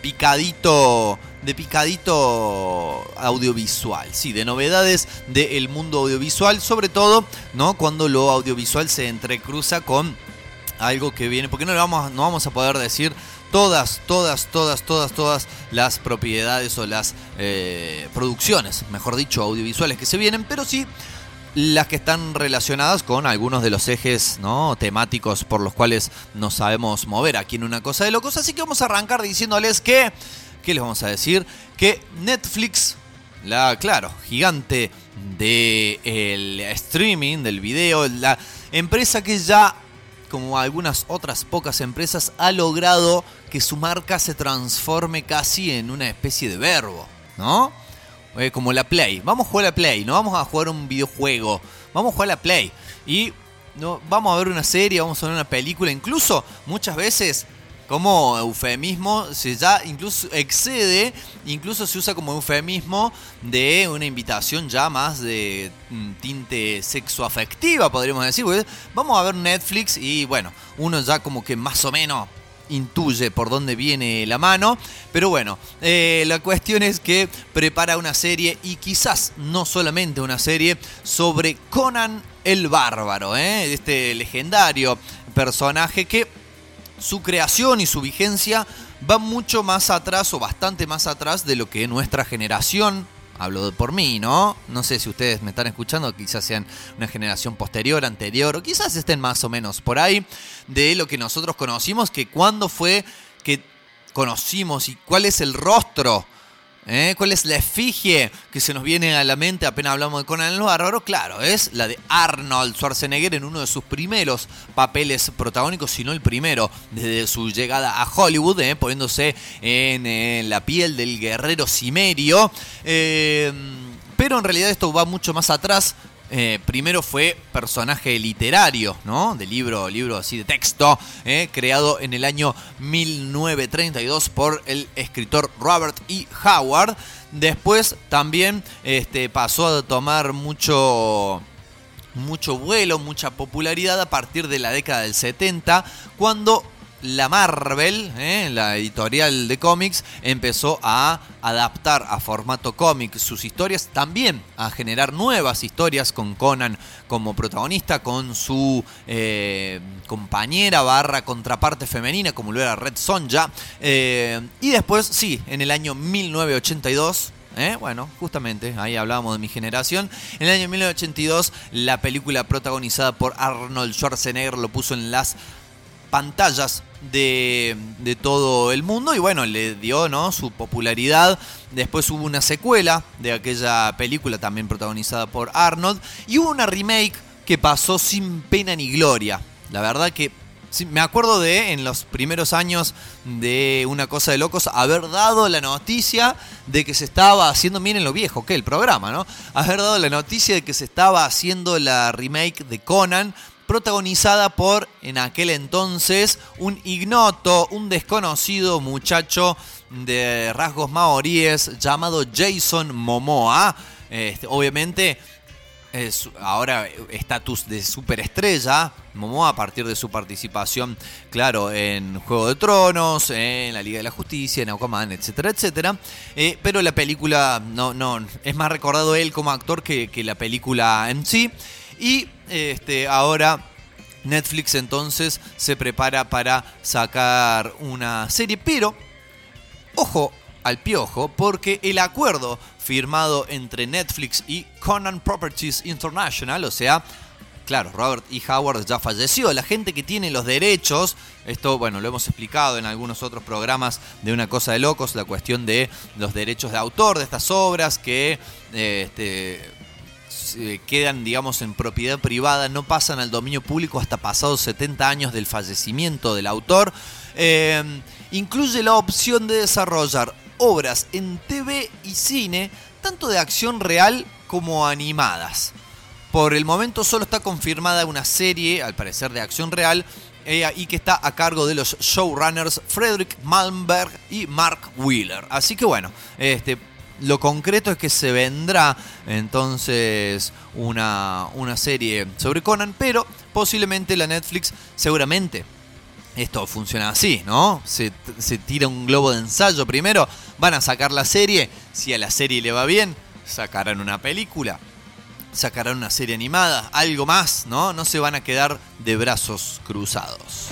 picadito. De picadito audiovisual, sí, de novedades del mundo audiovisual, sobre todo, ¿no? Cuando lo audiovisual se entrecruza con algo que viene, porque no, vamos, no vamos a poder decir todas, todas, todas, todas, todas las propiedades o las eh, producciones, mejor dicho, audiovisuales que se vienen, pero sí las que están relacionadas con algunos de los ejes ¿no? temáticos por los cuales nos sabemos mover aquí en una cosa de locos. Así que vamos a arrancar diciéndoles que, ¿qué les vamos a decir? Que Netflix, la, claro, gigante del streaming, del video, la empresa que ya, como algunas otras pocas empresas, ha logrado que su marca se transforme casi en una especie de verbo, ¿no? Eh, como la Play. Vamos a jugar a la Play, no vamos a jugar un videojuego. Vamos a jugar a la Play. Y no, vamos a ver una serie, vamos a ver una película. Incluso muchas veces como eufemismo se ya incluso excede, incluso se usa como eufemismo de una invitación ya más de mm, tinte sexoafectiva, podríamos decir. Vamos a ver Netflix y bueno, uno ya como que más o menos intuye por dónde viene la mano. Pero bueno, eh, la cuestión es que prepara una serie y quizás no solamente una serie sobre Conan el Bárbaro, ¿eh? este legendario personaje que su creación y su vigencia va mucho más atrás o bastante más atrás de lo que nuestra generación hablo por mí, ¿no? No sé si ustedes me están escuchando, quizás sean una generación posterior, anterior, o quizás estén más o menos por ahí, de lo que nosotros conocimos, que cuándo fue que conocimos y cuál es el rostro, ¿eh? cuál es la efigie que se nos viene a la mente apenas hablamos de Conan el Bárbaro, claro, es la de Arnold Schwarzenegger en uno de sus primeros papeles protagónicos, si no el primero, desde su llegada a Hollywood, ¿eh? poniéndose en, la piel del guerrero cimerio. Eh, pero en realidad esto va mucho más atrás. Eh, primero fue personaje literario, ¿no? De libro, libro así de texto, eh, creado en el año 1932 por el escritor Robert E. Howard. Después también este, pasó a tomar mucho, mucho vuelo, mucha popularidad a partir de la década del 70, cuando la Marvel, ¿eh? la editorial de cómics, empezó a adaptar a formato cómic sus historias, también a generar nuevas historias con Conan como protagonista, con su eh, compañera barra contraparte femenina, como lo era Red Sonja. Eh, y después, sí, en el año 1982, ¿Eh? Bueno, justamente, ahí hablábamos de mi generación. En el año 1982, la película protagonizada por Arnold Schwarzenegger lo puso en las pantallas de, de, todo el mundo y bueno, le dio ¿no? su popularidad. Después hubo una secuela de aquella película también protagonizada por Arnold y hubo una remake que pasó sin pena ni gloria. La verdad que me acuerdo de en los primeros años de Una Cosa de Locos haber dado la noticia de que se estaba haciendo, miren lo viejo que el programa, ¿no? Haber dado la noticia de que se estaba haciendo la remake de Conan protagonizada por, en aquel entonces, un ignoto, un desconocido muchacho de rasgos maoríes llamado Jason Momoa. Este, obviamente, ahora estatus de superestrella. Momoa a partir de su participación, claro, en Juego de Tronos, en la Liga de la Justicia, en Aquaman, etcétera, etcétera. Eh, pero la película no, no, es más recordado él como actor que, que la película en sí. Y este, ahora Netflix entonces se prepara para sacar una serie, pero ojo al piojo, porque el acuerdo firmado entre Netflix y Conan Properties International, o sea, claro, Robert E. Howard ya falleció, la gente que tiene los derechos, esto, bueno, lo hemos explicado en algunos otros programas de Una Cosa de Locos, la cuestión de los derechos de autor de estas obras que... Este, eh, quedan, digamos, en propiedad privada, no pasan al dominio público hasta pasados 70 años del fallecimiento del autor. Eh, incluye la opción de desarrollar obras en TV y cine, tanto de acción real como animadas. Por el momento solo está confirmada una serie, al parecer de acción real, eh, y que está a cargo de los showrunners Frederick Malmberg y Mark Wheeler. Así que bueno, este, lo concreto es que se vendrá entonces una, una serie sobre Conan, pero posiblemente la Netflix seguramente esto funciona así, ¿no? Se, se, tira un globo de ensayo primero, van a sacar la serie, si a la serie le va bien, sacarán una película. sacarán una serie animada, algo más, ¿no? No se van a quedar de brazos cruzados.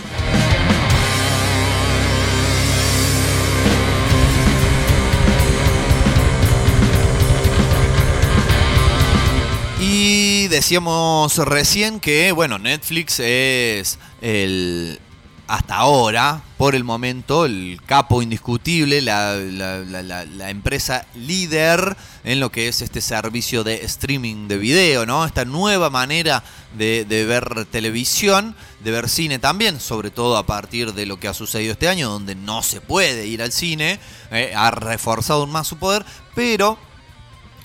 Y decíamos recién que, bueno, Netflix es el, hasta ahora, por el momento, el capo indiscutible, la, la- empresa líder en lo que es este servicio de streaming de video, ¿no? Esta nueva manera de, ver televisión, de ver cine también, sobre todo a partir de lo que ha sucedido este año, donde no se puede ir al cine, eh, ha reforzado más su poder, pero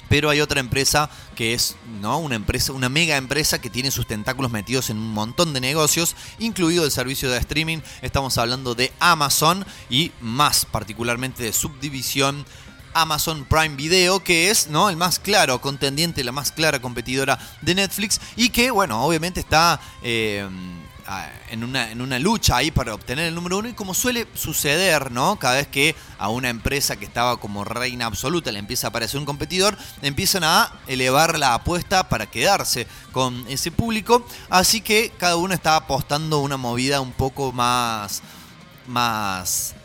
pero hay otra empresa que es ¿no? una empresa, una mega empresa que tiene sus tentáculos metidos en un montón de negocios, incluido el servicio de streaming. Estamos hablando de Amazon y más particularmente de subdivisión Amazon Prime Video, que es ¿no? el más claro contendiente, la más clara competidora de Netflix y que, bueno, obviamente está eh, en, una, en una lucha ahí para obtener el número uno y como suele suceder, ¿no? Cada vez que a una empresa que estaba como reina absoluta le empieza a aparecer un competidor, empiezan a elevar la apuesta para quedarse con ese público, así que cada uno está apostando una movida un poco más más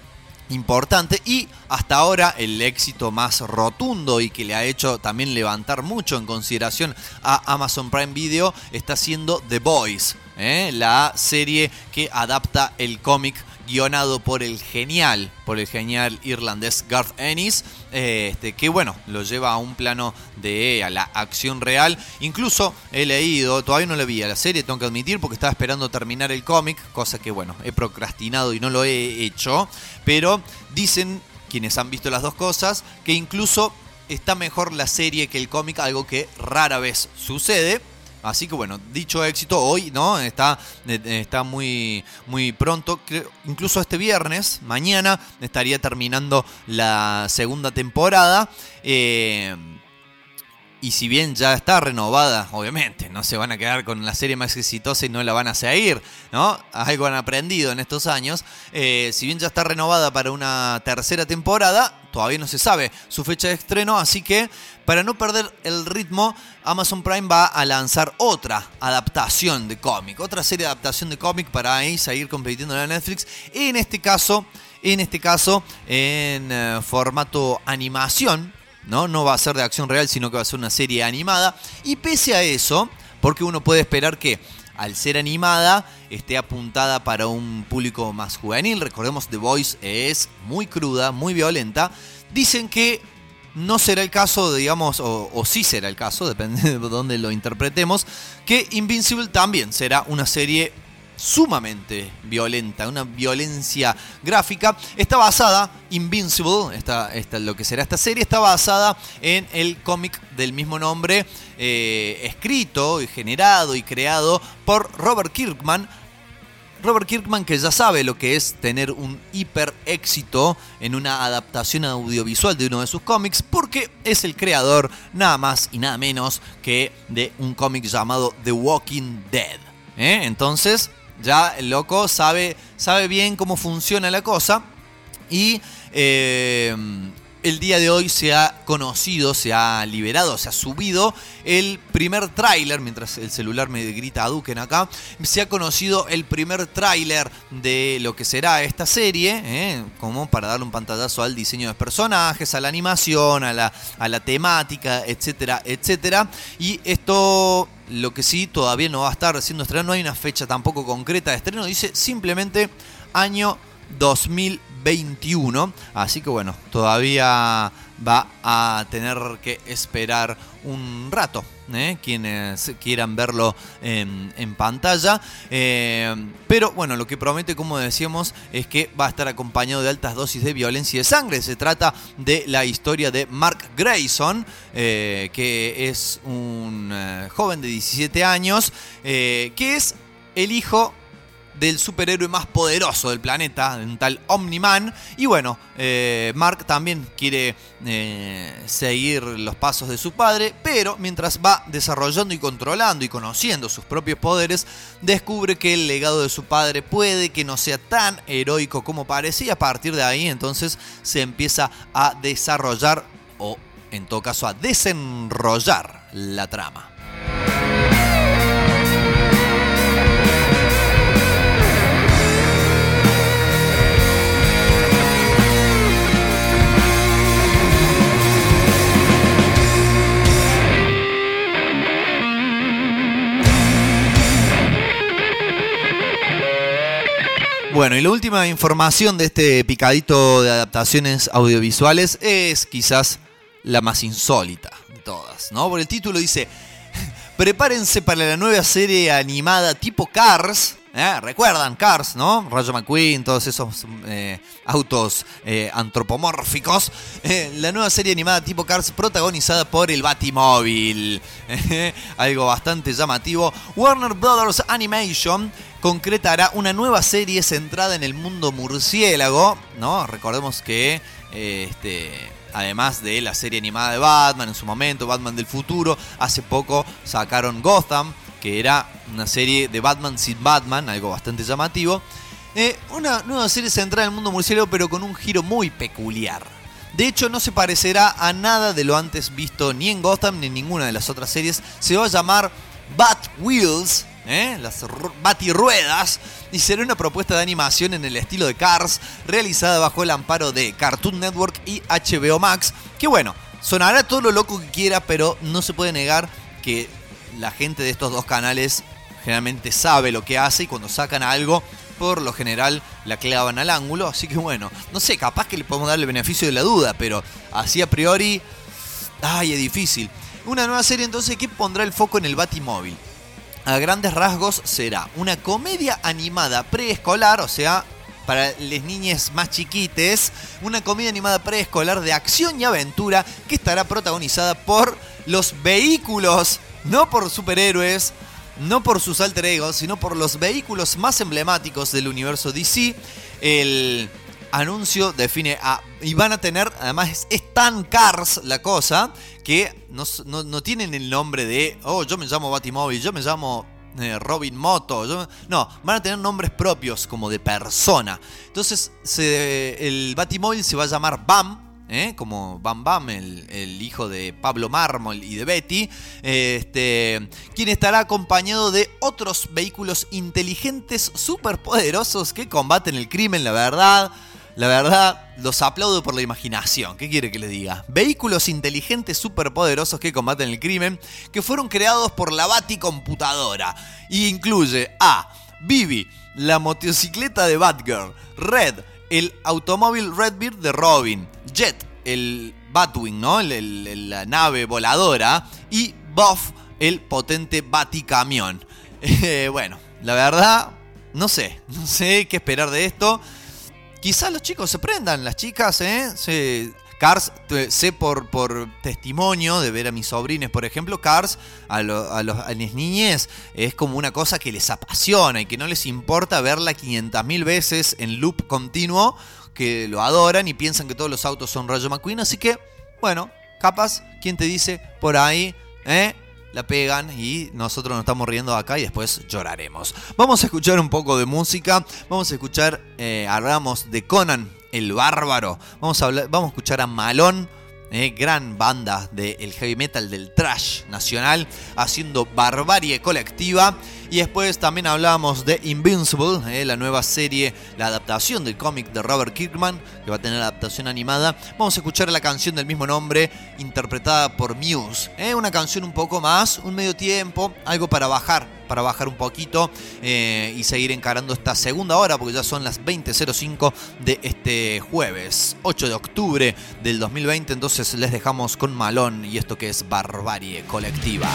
importante y hasta ahora el éxito más rotundo y que le ha hecho también levantar mucho en consideración a Amazon Prime Video está siendo The Boys, ¿eh? la serie que adapta el cómic guionado por el genial, por el genial irlandés Garth Ennis, eh, este, que bueno, lo lleva a un plano de a la acción real. Incluso he leído, todavía no lo vi a la serie, tengo que admitir, porque estaba esperando terminar el cómic, cosa que bueno, he procrastinado y no lo he hecho, pero dicen quienes han visto las dos cosas que incluso está mejor la serie que el cómic, algo que rara vez sucede. Así que bueno, dicho éxito, hoy no está, eh, está muy, muy pronto. Incluso este viernes, mañana, estaría terminando la segunda temporada. Eh, y si bien ya está renovada, obviamente, no se van a quedar con la serie más exitosa y no la van a seguir, ¿no? Algo han aprendido en estos años. Eh, si bien ya está renovada para una tercera temporada, todavía no se sabe su fecha de estreno, así que para no perder el ritmo, Amazon Prime va a lanzar otra adaptación de cómic, otra serie de adaptación de cómic para ahí seguir compitiendo en la Netflix. En este caso, en este caso, en eh, formato animación. ¿No? No va a ser de acción real, sino que va a ser una serie animada. Y pese a eso, porque uno puede esperar que al ser animada esté apuntada para un público más juvenil, recordemos The Voice es muy cruda, muy violenta, dicen que no será el caso, digamos, o, o sí será el caso, depende de dónde lo interpretemos, que Invincible también será una serie sumamente violenta, una violencia gráfica. Está basada, Invincible, esta, esta- lo que será esta serie, está basada en el cómic del mismo nombre, eh, escrito y generado y creado por Robert Kirkman. Robert Kirkman que ya sabe lo que es tener un hiper éxito en una adaptación audiovisual de uno de sus cómics porque es el creador nada más y nada menos que de un cómic llamado The Walking Dead. ¿eh? Entonces ya el loco sabe, sabe bien cómo funciona la cosa y eh, el día de hoy se ha conocido, se ha liberado, se ha subido el primer tráiler, mientras el celular me grita a Duken acá, se ha conocido el primer tráiler de lo que será esta serie, ¿eh? como para darle un pantallazo al diseño de personajes, a la animación, a la, a la temática, etcétera, etcétera. Y esto, lo que sí, todavía no va a estar siendo estrenado, no hay una fecha tampoco concreta de estreno, dice simplemente año 2021. Así que bueno, todavía va a tener que esperar un rato. ¿eh? Quienes quieran verlo en, pantalla. Eh, pero bueno, lo que promete, como decíamos, es que va a estar acompañado de altas dosis de violencia y de sangre. Se trata de la historia de Mark Grayson, eh, que es un joven de 17 años, que es el hijo del superhéroe más poderoso del planeta, un tal Omni-Man. Y bueno, eh, Mark también quiere eh, seguir los pasos de su padre, pero mientras va desarrollando y controlando y conociendo sus propios poderes, descubre que el legado de su padre puede que no sea tan heroico como parece y a partir de ahí entonces se empieza a desarrollar o en todo caso a desenrollar la trama. Bueno, y la última información de este picadito de adaptaciones audiovisuales es quizás la más insólita de todas, ¿no? Por el título dice, prepárense para la nueva serie animada tipo Cars. ¿Eh? Recuerdan Cars, ¿no? Rayo McQueen, todos esos eh, autos eh, antropomórficos. La nueva serie animada tipo Cars protagonizada por el Batimóvil. Algo bastante llamativo. Warner Brothers Animation concretará una nueva serie centrada en el mundo murciélago, ¿no? Recordemos que este además de la serie animada de Batman en su momento, Batman del futuro, hace poco sacaron Gotham, que era una serie de Batman sin Batman, algo bastante llamativo. Eh, una nueva serie centrada en el mundo murciélago, pero con un giro muy peculiar. De hecho, no se parecerá a nada de lo antes visto ni en Gotham ni en ninguna de las otras series. Se va a llamar Bat Wheels, ¿eh? las ru- batirruedas, y será una propuesta de animación en el estilo de Cars, realizada bajo el amparo de Cartoon Network y HBO Max, que bueno, sonará todo lo loco que quiera, pero no se puede negar que la gente de estos dos canales generalmente sabe lo que hace y cuando sacan algo, por lo general la clavan al ángulo, así que bueno, no sé, capaz que le podemos darle el beneficio de la duda, pero así a priori, ay, es difícil. Una nueva serie entonces que pondrá el foco en el Batimóvil a grandes rasgos será una comedia animada preescolar, o sea, para las niñas más chiquites, una comedia animada preescolar de acción y aventura que estará protagonizada por los vehículos, no por superhéroes, no por sus alter egos, sino por los vehículos más emblemáticos del universo DC. El anuncio define a... Y van a tener, además es, tan Cars la cosa, que no, no- no tienen el nombre de, oh, yo me llamo Batimóvil, yo me llamo eh, Robin Moto. no, van a tener nombres propios como de persona. Entonces el Batimóvil se va a llamar BAM. ¿Eh? Como Bam Bam, el, hijo de Pablo Mármol y de Betty, este, quien estará acompañado de otros vehículos inteligentes superpoderosos que combaten el crimen, la verdad. La verdad, los aplaudo por la imaginación. ¿Qué quiere que le diga? Vehículos inteligentes superpoderosos que combaten el crimen, que fueron creados por la Baticomputadora. Y incluye a Bibi, la motocicleta de Batgirl, Red, el automóvil Redbeard de Robin, Jet, el Batwing, ¿no? El- la nave voladora, y Buff, el potente Baticamión. Eh, bueno, la verdad, no sé, no sé qué esperar de esto. Quizás los chicos se prendan, las chicas, ¿eh? Se- Cars, sé por, testimonio de ver a mis sobrines, por ejemplo, Cars a, a los, a las niñes es como una cosa que les apasiona y que no les importa verla 500.000 veces en loop continuo, que lo adoran y piensan que todos los autos son Rayo McQueen, así que, bueno, capaz, ¿quién te dice por ahí, eh? La pegan y nosotros nos estamos riendo acá y después lloraremos. Vamos a escuchar un poco de música. Vamos a escuchar, eh, hablamos de Conan el Bárbaro. Vamos a, hablar, vamos a escuchar a Malón, eh, gran banda del heavy metal del trash nacional, haciendo barbarie colectiva. Y después también hablábamos de Invincible, eh, la nueva serie, la adaptación del cómic de Robert Kirkman, que va a tener adaptación animada. Vamos a escuchar la canción del mismo nombre, interpretada por Muse. eh, una canción un poco más, un medio tiempo, algo para bajar, para bajar un poquito eh, y seguir encarando esta segunda hora, porque ya son las 20.05 de este jueves, 8 de octubre del 2020. Entonces les dejamos con Malón y esto que es Barbarie Colectiva.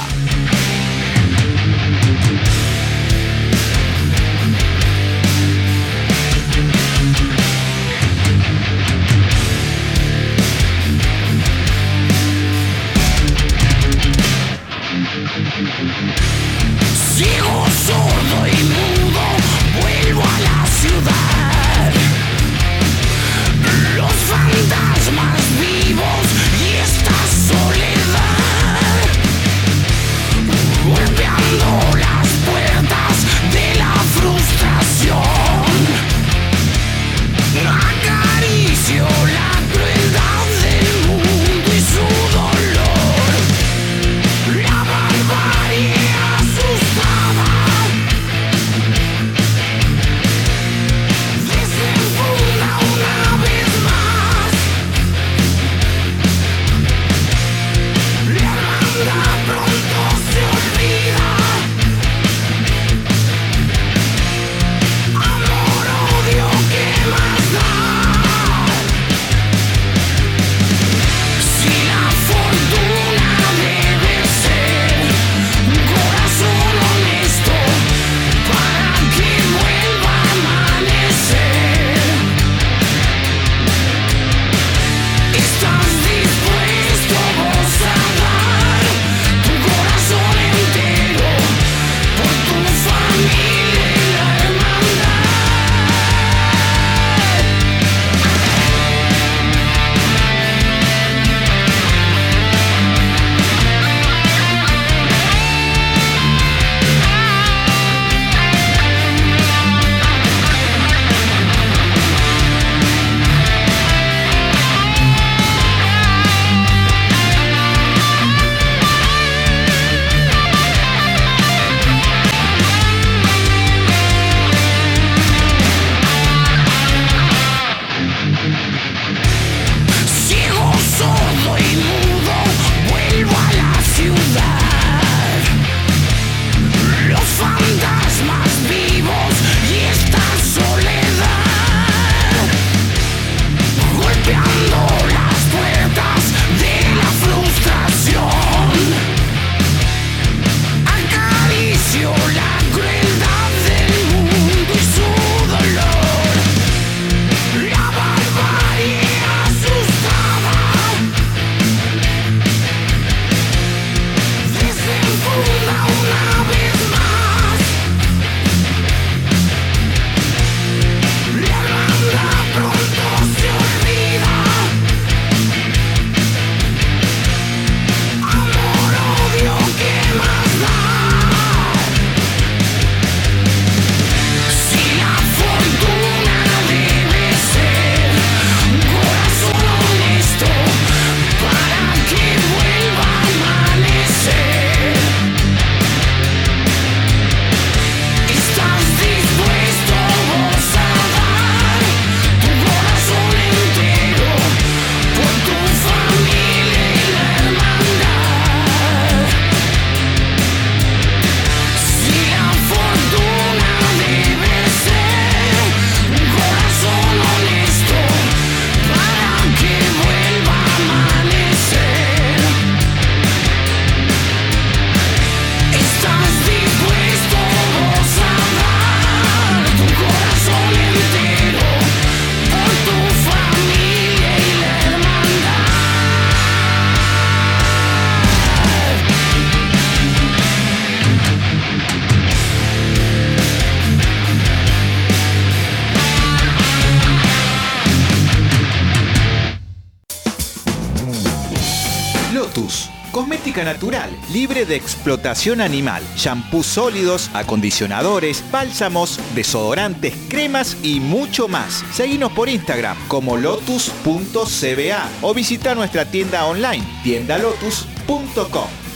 Natural, libre de explotación animal. Shampoos sólidos, acondicionadores, bálsamos, desodorantes, cremas y mucho más. Seguinos por Instagram como lotus.cba o visita nuestra tienda online tiendalotus.com.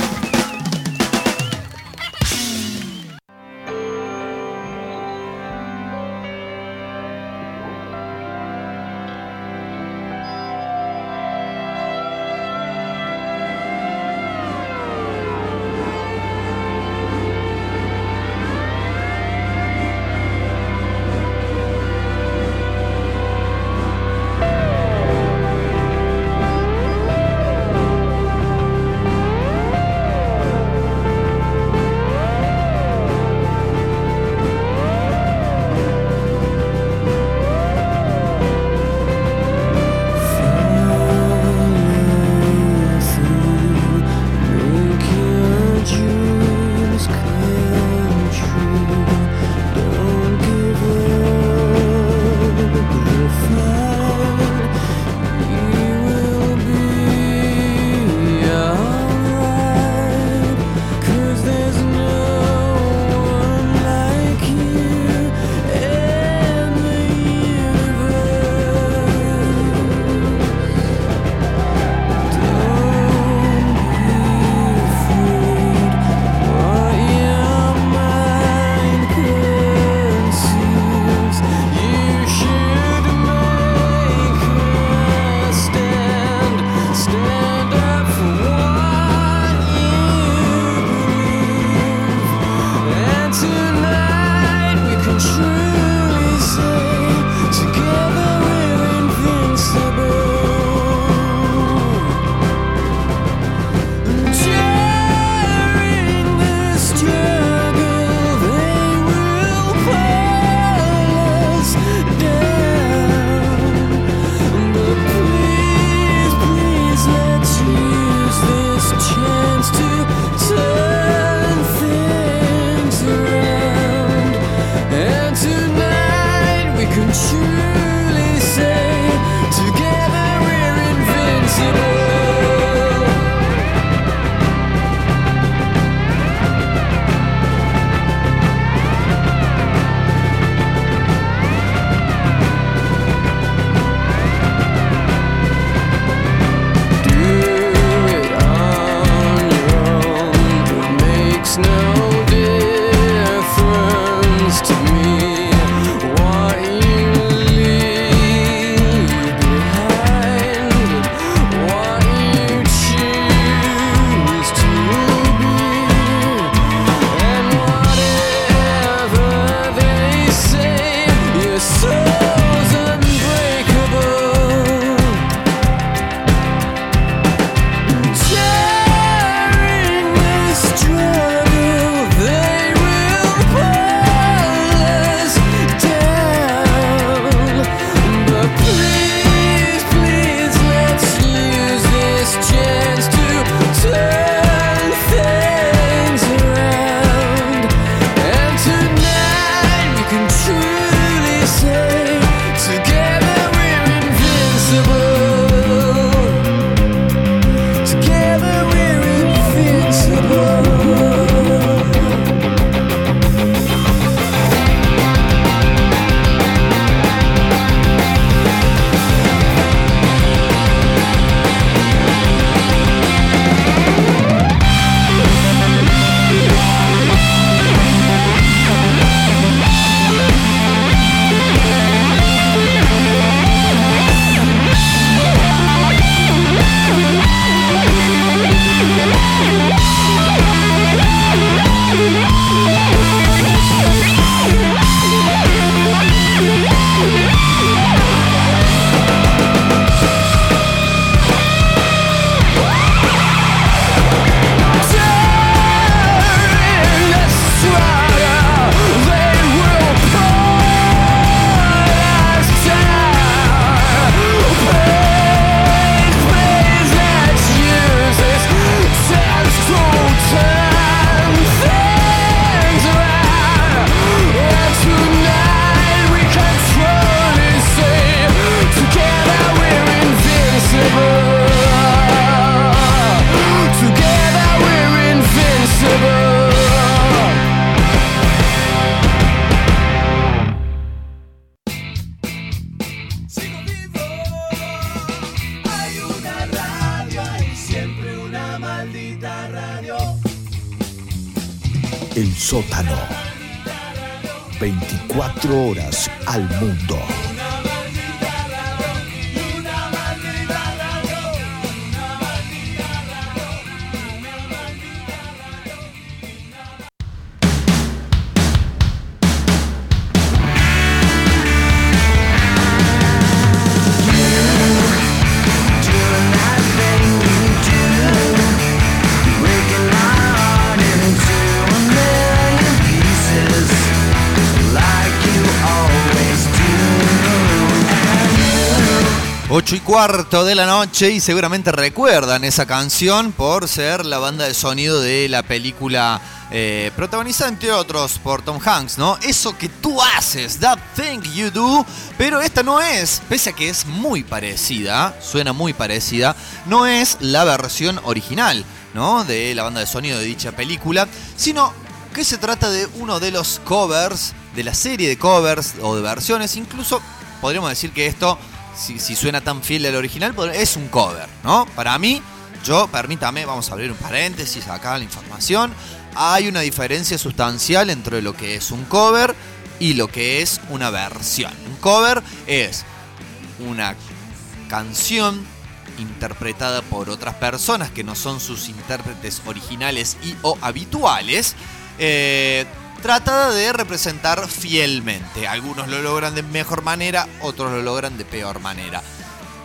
de la noche y seguramente recuerdan esa canción por ser la banda de sonido de la película eh, protagonizada entre otros por Tom Hanks, ¿no? Eso que tú haces, that thing you do, pero esta no es, pese a que es muy parecida, suena muy parecida, no es la versión original, ¿no? De la banda de sonido de dicha película, sino que se trata de uno de los covers, de la serie de covers o de versiones, incluso podríamos decir que esto si, si suena tan fiel al original, pod- es un cover, ¿no? Para mí, yo, permítame, vamos a abrir un paréntesis acá la información. Hay una diferencia sustancial entre lo que es un cover y lo que es una versión. Un cover es una canción interpretada por otras personas que no son sus intérpretes originales y o habituales, eh, tratada de representar fielmente. Algunos lo logran de mejor manera, otros lo logran de peor manera.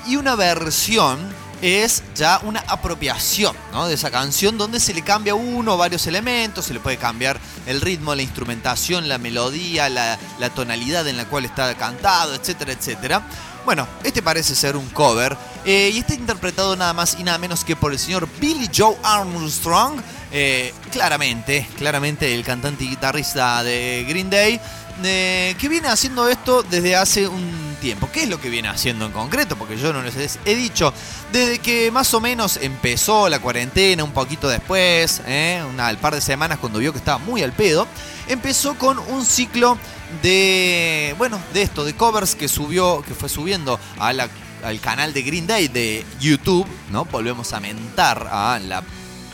Y una versión es ya una apropiación ¿no? de esa canción donde se le cambia uno o varios elementos, se le puede cambiar el ritmo, la instrumentación, la melodía, la, la tonalidad en la cual está cantado, etcétera, etcétera. Bueno, este parece ser un cover eh, y está interpretado nada más y nada menos que por el señor Billy Joe Armstrong. Eh, claramente, claramente el cantante y guitarrista de Green Day, eh, que viene haciendo esto desde hace un tiempo. ¿Qué es lo que viene haciendo en concreto? Porque yo no les he dicho, desde que más o menos empezó la cuarentena, un poquito después, eh, al par de semanas cuando vio que estaba muy al pedo, empezó con un ciclo de, bueno, de esto, de covers que subió, que fue subiendo a la- al canal de Green Day de YouTube, ¿no? Volvemos a mentar a la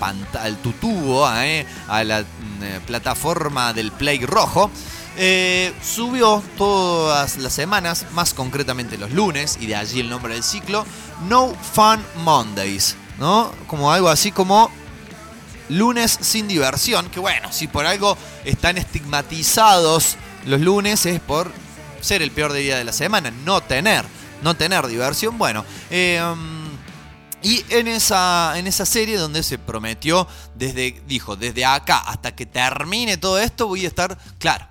al tutubo, eh, a la mm, eh, plataforma del Play Rojo. Eh, subió todas las semanas, más concretamente los lunes, y de allí el nombre del ciclo, No Fun Mondays, ¿no? Como algo así como lunes sin diversión, que bueno, si por algo están estigmatizados los lunes es por ser el peor día de la semana, no tener, no tener diversión, bueno. eh, um, y en esa, en esa serie donde se prometió, desde, dijo, desde acá hasta que termine todo esto, voy a estar, claro,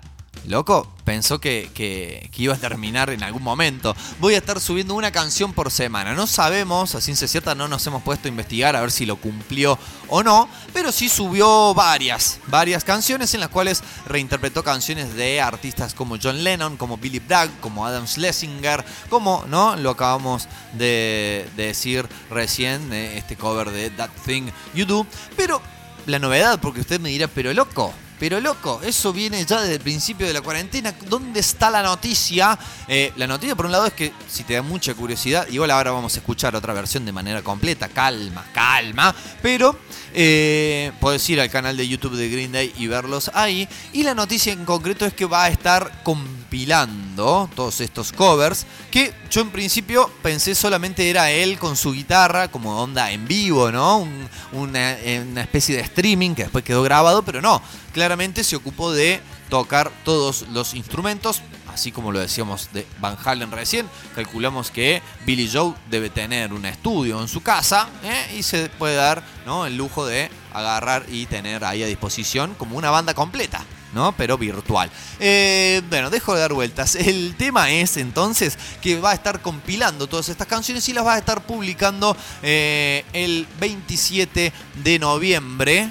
loco, pensó que, que- iba a terminar en algún momento. Voy a estar subiendo una canción por semana. No sabemos, a ciencia cierta no nos hemos puesto a investigar a ver si lo cumplió o no, pero sí subió varias, varias canciones en las cuales reinterpretó canciones de artistas como John Lennon, como Billy Bragg, como Adam Schlesinger, como, ¿no? Lo acabamos de, de decir recién, eh, este cover de That Thing You Do. Pero la novedad, porque usted me dirá, pero loco, pero loco, eso viene ya desde el principio de la cuarentena. ¿Dónde está la noticia? Eh, la noticia, por un lado, es que si te da mucha curiosidad, igual ahora vamos a escuchar otra versión de manera completa. Calma, calma. Pero eh, ir al canal de YouTube de Green Day y verlos ahí. Y la noticia en concreto es que va a estar compilando todos estos covers. Que yo en principio pensé solamente era él con su guitarra, como onda en vivo, ¿no? Un- una, una especie de streaming que después quedó grabado, pero no. Claramente se ocupó de tocar todos los instrumentos, así como lo decíamos de Van Halen recién. Calculamos que Billy Joe debe tener un estudio en su casa ¿eh? y se puede dar el lujo de agarrar y tener ahí a disposición como una banda completa. ¿no? Pero virtual. Eh, bueno, dejo de dar vueltas. El tema es entonces que va a estar compilando todas estas canciones y las va a estar publicando eh, el 27 de noviembre.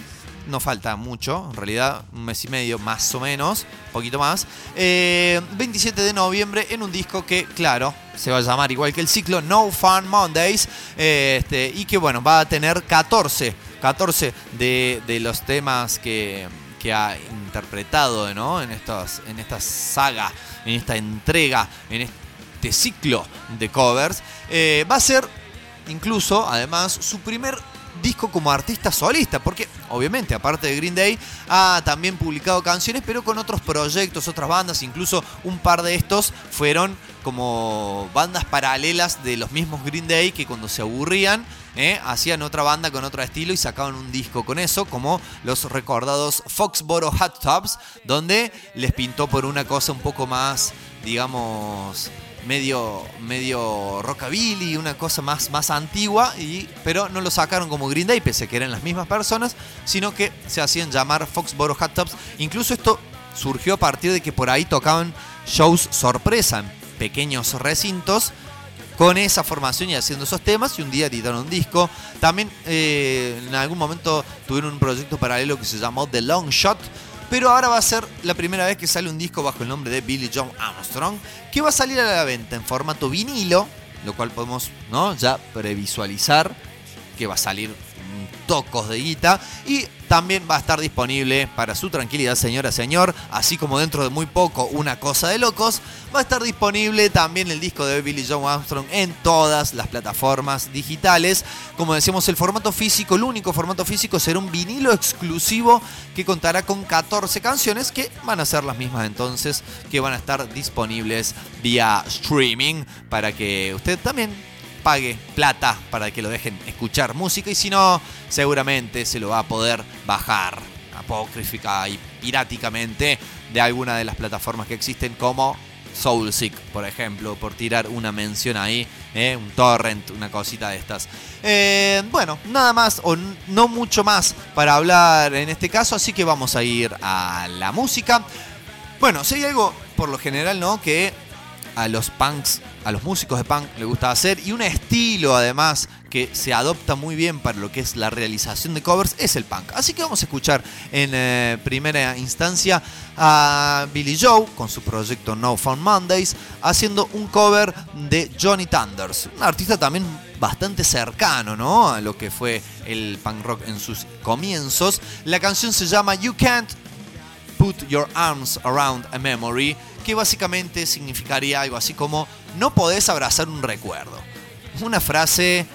No falta mucho, en realidad un mes y medio más o menos, un poquito más. Eh, 27 de noviembre en un disco que, claro, se va a llamar igual que el ciclo No Fun Mondays. eh, este, y que, bueno, va a tener 14, 14 de, de los temas que, que ha interpretado ¿no? en, en esta saga, en esta entrega, en este ciclo de covers. Eh, va a ser incluso, además, su primer disco como artista solista, porque obviamente aparte de Green Day ha también publicado canciones, pero con otros proyectos, otras bandas, incluso un par de estos fueron como bandas paralelas de los mismos Green Day que cuando se aburrían ¿eh? hacían otra banda con otro estilo y sacaban un disco con eso, como los recordados Foxboro Hot Tubs, donde les pintó por una cosa un poco más, digamos, medio, medio rockabilly, una cosa más, más antigua, y, pero no lo sacaron como Green Day, pese a que eran las mismas personas, sino que se hacían llamar Foxboro Hot Tubs. Incluso esto surgió a partir de que por ahí tocaban shows sorpresa en pequeños recintos con esa formación y haciendo esos temas y un día editaron un disco. También eh, en algún momento tuvieron un proyecto paralelo que se llamó The Long Shot, pero ahora va a ser la primera vez que sale un disco bajo el nombre de Billy John Armstrong, que va a salir a la venta en formato vinilo, lo cual podemos ¿no? ya previsualizar que va a salir tocos de guita y también va a estar disponible para su tranquilidad, señora, señor, así como dentro de muy poco una cosa de locos, va a estar disponible también el disco de Billy John Armstrong en todas las plataformas digitales. Como decíamos, el formato físico, el único formato físico será un vinilo exclusivo que contará con 14 canciones que van a ser las mismas entonces que van a estar disponibles vía streaming para que usted también pague plata para que lo dejen escuchar música y si no, seguramente se lo va a poder bajar apócrifica y piráticamente de alguna de las plataformas que existen como Soulseek, por ejemplo, por tirar una mención ahí, ¿eh? un torrent, una cosita de estas. Eh, bueno, nada más o no mucho más para hablar en este caso, así que vamos a ir a la música. Bueno, si hay algo por lo general, ¿no? Que a los punks, a los músicos de punk le gusta hacer y un estilo además que se adopta muy bien para lo que es la realización de covers es el punk. Así que vamos a escuchar en eh, primera instancia a Billy Joe con su proyecto No Found Mondays haciendo un cover de Johnny Thunders, un artista también bastante cercano, ¿no? A lo que fue el punk rock en sus comienzos. La canción se llama You Can't Put Your Arms Around a Memory, que básicamente significaría algo así como no podés abrazar un recuerdo. Una frase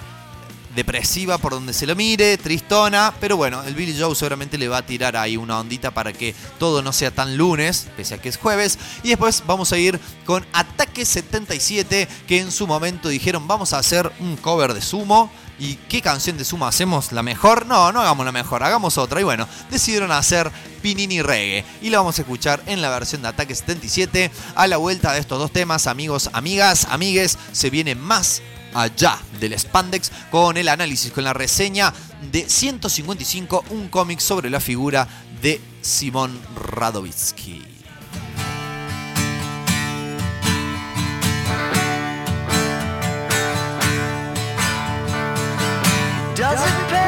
depresiva por donde se lo mire, tristona, pero bueno, el Billy Joe seguramente le va a tirar ahí una ondita para que todo no sea tan lunes, pese a que es jueves. Y después vamos a ir con Ataque 77, que en su momento dijeron vamos a hacer un cover de Sumo. ¿Y qué canción de Sumo hacemos? ¿La mejor? No, no hagamos la mejor, hagamos otra. Y bueno, decidieron hacer Pinini Reggae. Y la vamos a escuchar en la versión de Ataque 77. A la vuelta de estos dos temas, amigos, amigas, amigues, se viene más allá del Spandex con el análisis, con la reseña de 155, un cómic sobre la figura de Simón Radovitsky. Doesn't pay.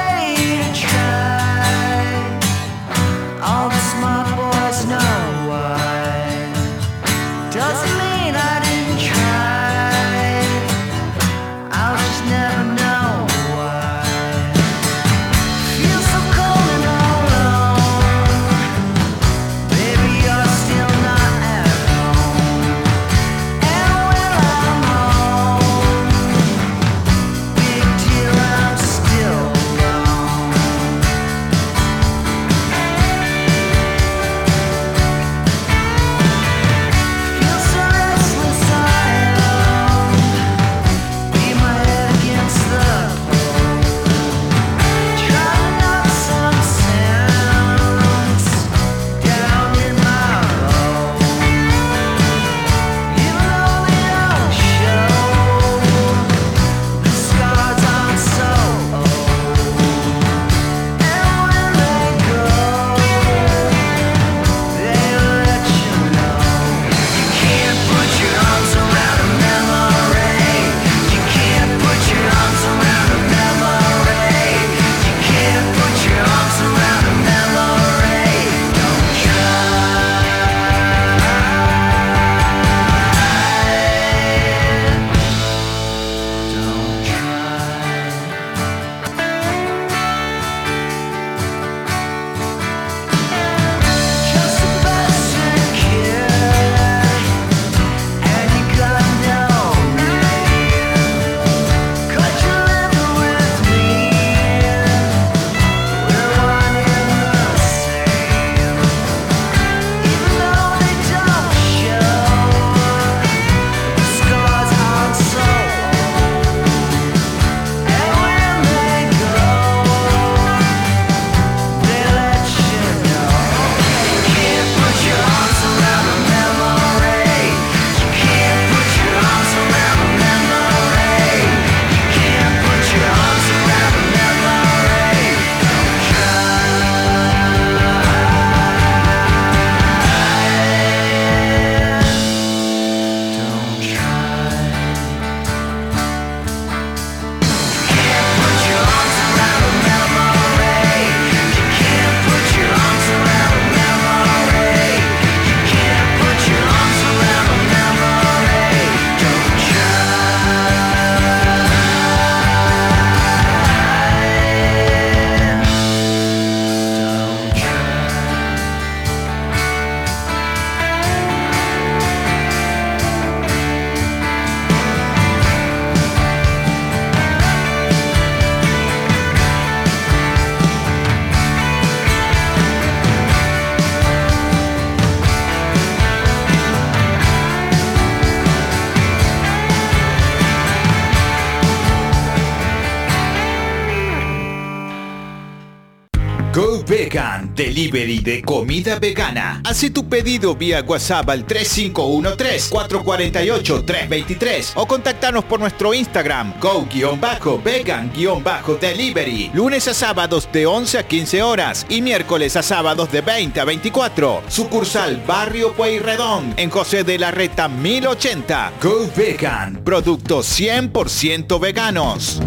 Delivery de comida vegana. Haz tu pedido vía WhatsApp al 3513-448-323 o contactanos por nuestro Instagram go-vegan-delivery. Lunes a sábados de 11 a 15 horas y miércoles a sábados de 20 a 24. Sucursal Barrio Pueyrredón en José de la Reta 1080. Go Vegan, productos 100% veganos.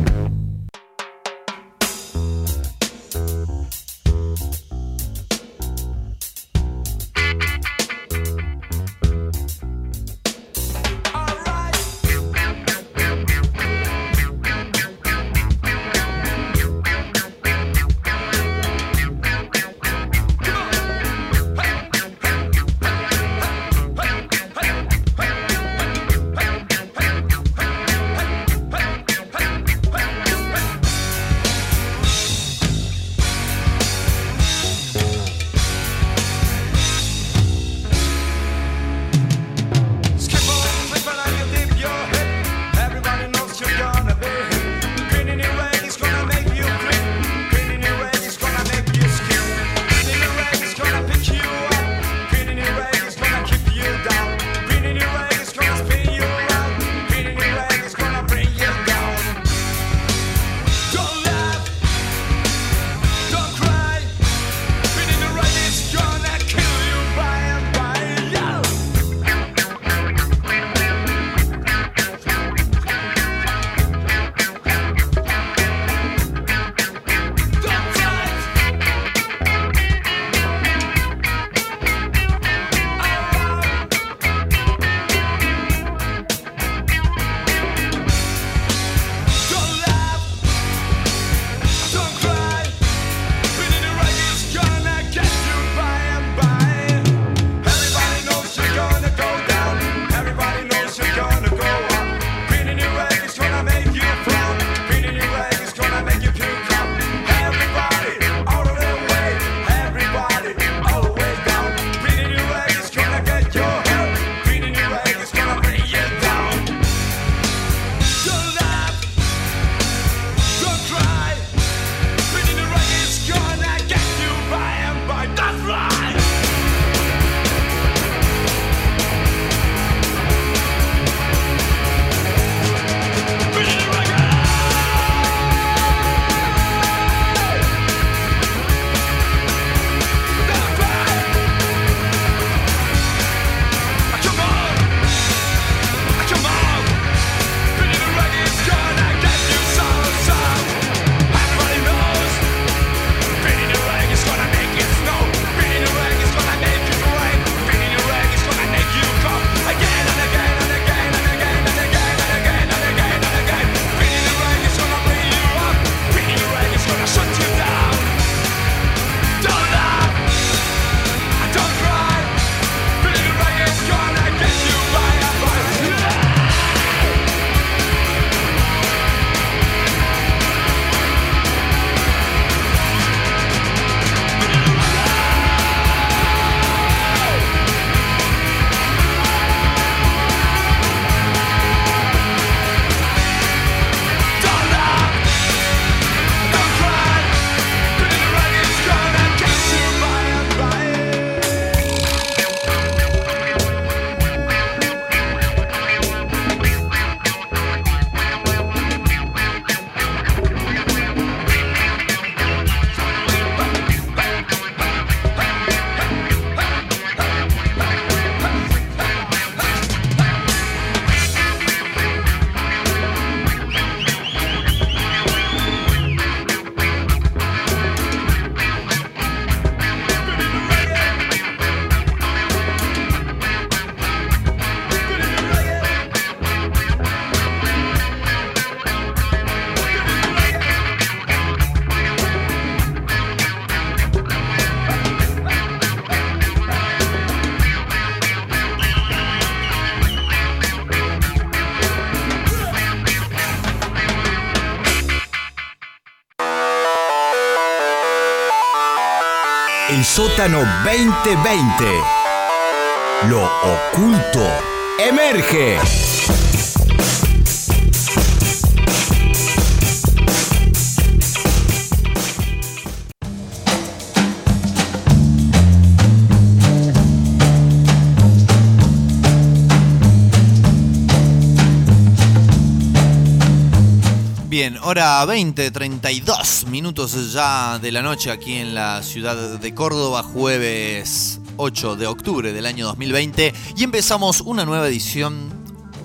Sótano 2020. Lo oculto emerge. Bien, hora 20, 32 minutos ya de la noche aquí en la ciudad de Córdoba, jueves 8 de octubre del año 2020 y empezamos una nueva edición,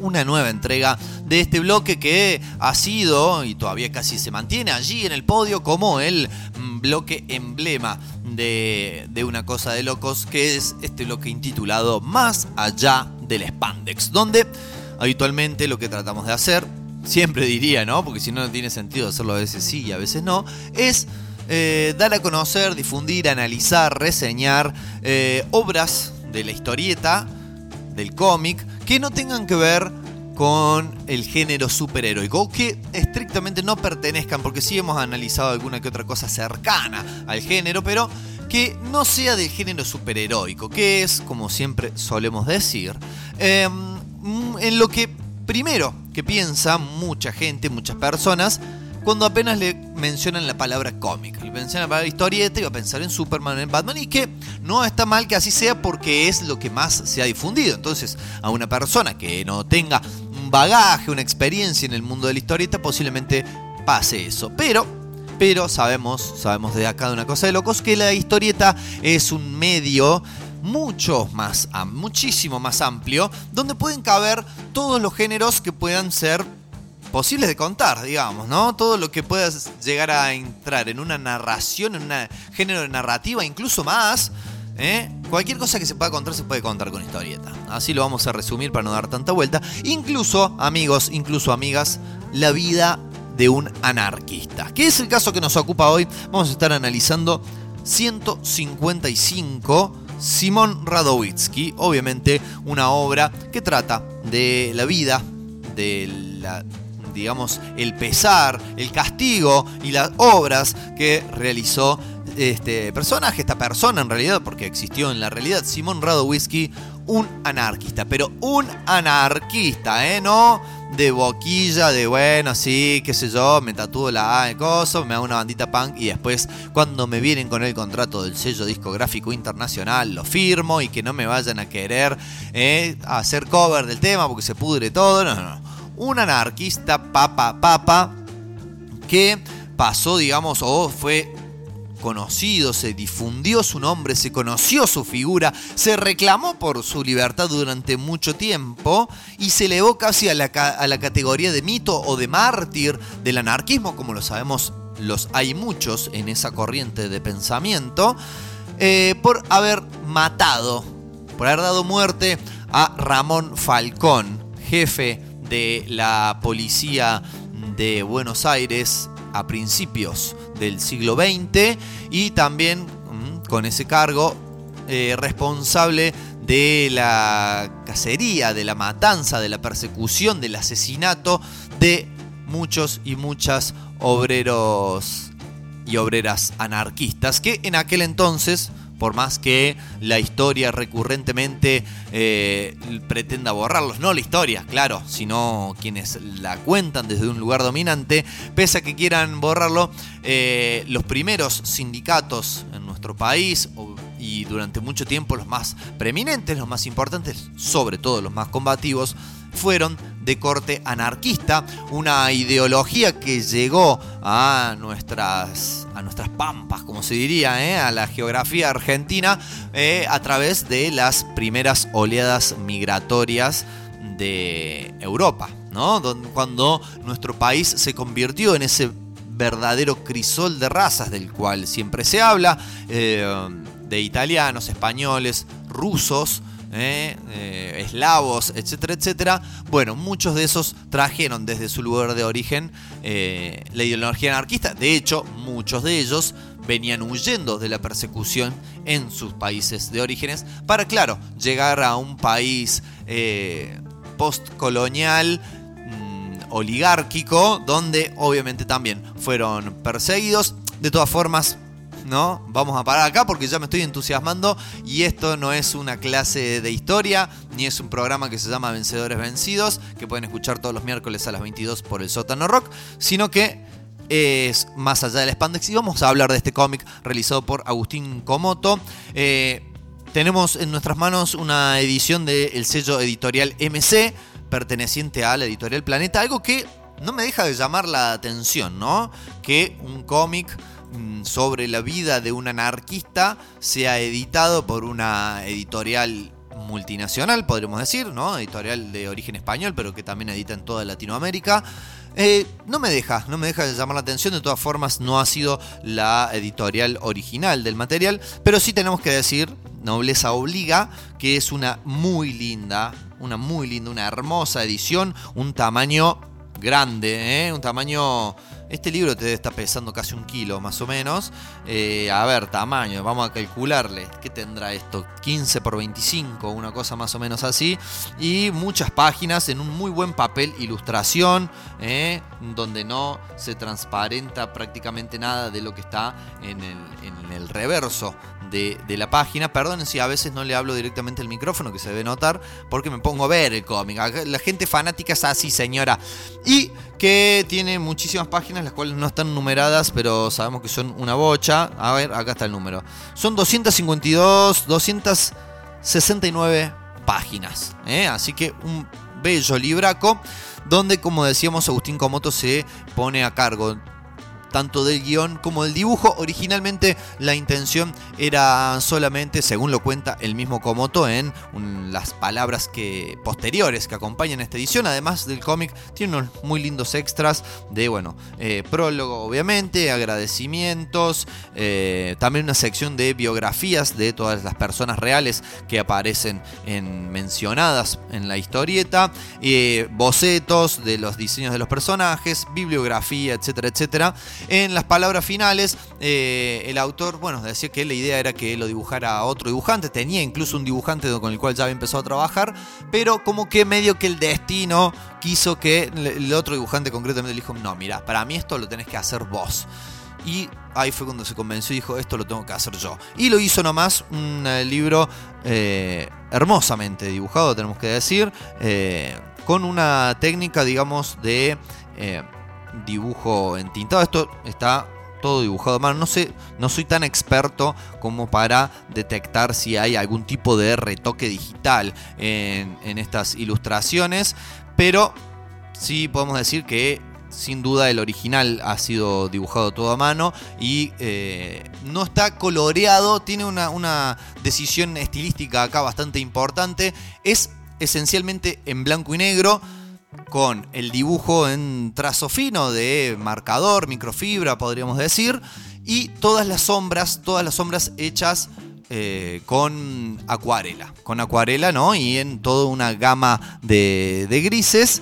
una nueva entrega de este bloque que ha sido y todavía casi se mantiene allí en el podio como el mm, bloque emblema de, de una cosa de locos que es este bloque intitulado Más allá del spandex, donde habitualmente lo que tratamos de hacer siempre diría, ¿no? Porque si no, no tiene sentido hacerlo a veces sí y a veces no, es eh, dar a conocer, difundir, analizar, reseñar eh, obras de la historieta, del cómic, que no tengan que ver con el género superheroico, que estrictamente no pertenezcan, porque sí hemos analizado alguna que otra cosa cercana al género, pero que no sea del género superheroico, que es, como siempre solemos decir, eh, en lo que primero que piensa mucha gente, muchas personas, cuando apenas le mencionan la palabra cómic. Le mencionan la palabra historieta y va a pensar en Superman, en Batman, y que no está mal que así sea porque es lo que más se ha difundido. Entonces, a una persona que no tenga un bagaje, una experiencia en el mundo de la historieta, posiblemente pase eso. Pero pero sabemos, sabemos de acá de una cosa de locos, que la historieta es un medio mucho más, muchísimo más amplio, donde pueden caber todos los géneros que puedan ser posibles de contar, digamos, ¿no? Todo lo que pueda llegar a entrar en una narración, en un género de narrativa, incluso más. ¿eh? Cualquier cosa que se pueda contar se puede contar con historieta. Así lo vamos a resumir para no dar tanta vuelta. Incluso, amigos, incluso amigas, la vida de un anarquista. Que es el caso que nos ocupa hoy. Vamos a estar analizando 155 Simón Radowitzki. Obviamente una obra que trata de la vida, de la digamos, el pesar, el castigo y las obras que realizó este personaje, esta persona en realidad, porque existió en la realidad, Simón Radowitzki, un anarquista, pero un anarquista, ¿eh? No de boquilla, de bueno, sí, qué sé yo, me tatúo la A de coso, me hago una bandita punk y después cuando me vienen con el contrato del sello discográfico internacional lo firmo y que no me vayan a querer ¿eh? hacer cover del tema porque se pudre todo, no, no, no un anarquista papa papa que pasó, digamos, o fue conocido, se difundió su nombre, se conoció su figura, se reclamó por su libertad durante mucho tiempo y se elevó casi a la, a la categoría de mito o de mártir del anarquismo, como lo sabemos, los hay muchos en esa corriente de pensamiento, eh, por haber matado, por haber dado muerte a Ramón Falcón, jefe de la policía de Buenos Aires a principios del siglo XX y también mm, con ese cargo eh, responsable de la cacería, de la matanza, de la persecución, del asesinato de muchos y muchas obreros y obreras anarquistas que en aquel entonces por más que la historia recurrentemente eh, pretenda borrarlos, no la historia, claro, sino quienes la cuentan desde un lugar dominante, pese a que quieran borrarlo, eh, los primeros sindicatos en nuestro país y durante mucho tiempo los más preeminentes, los más importantes, sobre todo los más combativos, fueron de corte anarquista, una ideología que llegó a nuestras, a nuestras pampas, como se diría, ¿eh? a la geografía argentina, eh, a través de las primeras oleadas migratorias de Europa, ¿no? Cuando nuestro país se convirtió en ese verdadero crisol de razas del cual siempre se habla, eh, de italianos, españoles, rusos, eh, eh, eslavos, etcétera, etcétera. Bueno, muchos de esos trajeron desde su lugar de origen eh, la ideología anarquista. De hecho, muchos de ellos venían huyendo de la persecución en sus países de orígenes para, claro, llegar a un país postcolonial mm, oligárquico, donde obviamente también fueron perseguidos. De todas formas, ¿no? Vamos a parar acá porque ya me estoy entusiasmando y esto no es una clase de historia, ni es un programa que se llama Vencedores Vencidos, que pueden escuchar todos los miércoles a las 22 por el sótano rock, sino que es más allá del spandex y vamos a hablar de este cómic realizado por Agustín Comoto. Eh, tenemos en nuestras manos una edición del sello editorial MC, perteneciente a la editorial Planeta, algo que no me deja de llamar la atención, ¿no? Que un cómic sobre la vida de un anarquista sea editado por una editorial multinacional, podríamos decir, ¿no? Editorial de origen español, pero que también edita en toda Latinoamérica. Eh, no me deja, no me deja de llamar la atención. De todas formas, no ha sido la editorial original del material. Pero sí tenemos que decir, Nobleza Obliga, que es una muy linda, una muy linda, una hermosa edición. Un tamaño grande, ¿eh? un tamaño... Este libro te estar pesando casi un kilo más o menos. Eh, a ver, tamaño, vamos a calcularle. ¿Qué tendrá esto? 15 por 25, una cosa más o menos así. Y muchas páginas en un muy buen papel ilustración, ¿eh? donde no se transparenta prácticamente nada de lo que está en el reverso de, la página. Perdonen si a veces no le hablo directamente al micrófono, que se debe notar, porque me pongo a ver el cómic. La gente fanática es así, señora. Y que tiene muchísimas páginas, las cuales no están numeradas, pero sabemos que son una bocha. A ver, acá está el número. Son 252, 269 páginas. ¿eh? Así que un bello libraco, donde, como decíamos, Agustín Comoto se pone a cargo tanto del guion como del dibujo. Originalmente la intención era solamente, según lo cuenta el mismo Komoto, en las palabras que posteriores que acompañan esta edición. Además del cómic, tiene unos muy lindos extras de, bueno, eh, prólogo obviamente, agradecimientos, eh, también una sección de biografías de todas las personas reales que aparecen en, mencionadas en la historieta, eh, bocetos de los diseños de los personajes, bibliografía, etcétera, etcétera. En las palabras finales, eh, el autor, bueno, decía que la idea era que lo dibujara otro dibujante, tenía incluso un dibujante con el cual ya había empezado a trabajar, pero como que medio que el destino quiso que el otro dibujante concretamente le dijo, no, mira, para mí esto lo tenés que hacer vos. Y ahí fue cuando se convenció y dijo, esto lo tengo que hacer yo. Y lo hizo nomás un eh, libro eh, hermosamente dibujado, tenemos que decir, con una técnica, digamos, de dibujo entintado. Esto está todo dibujado a mano. No sé, no soy tan experto como para detectar si hay algún tipo de retoque digital en, en estas ilustraciones, pero sí podemos decir que sin duda el original ha sido dibujado todo a mano y eh, no está coloreado, tiene una, una decisión estilística acá bastante importante, es esencialmente en blanco y negro con el dibujo en trazo fino de marcador, microfibra podríamos decir, y todas las sombras, todas las sombras hechas eh, con acuarela, con acuarela, ¿no? Y en toda una gama de, de grises,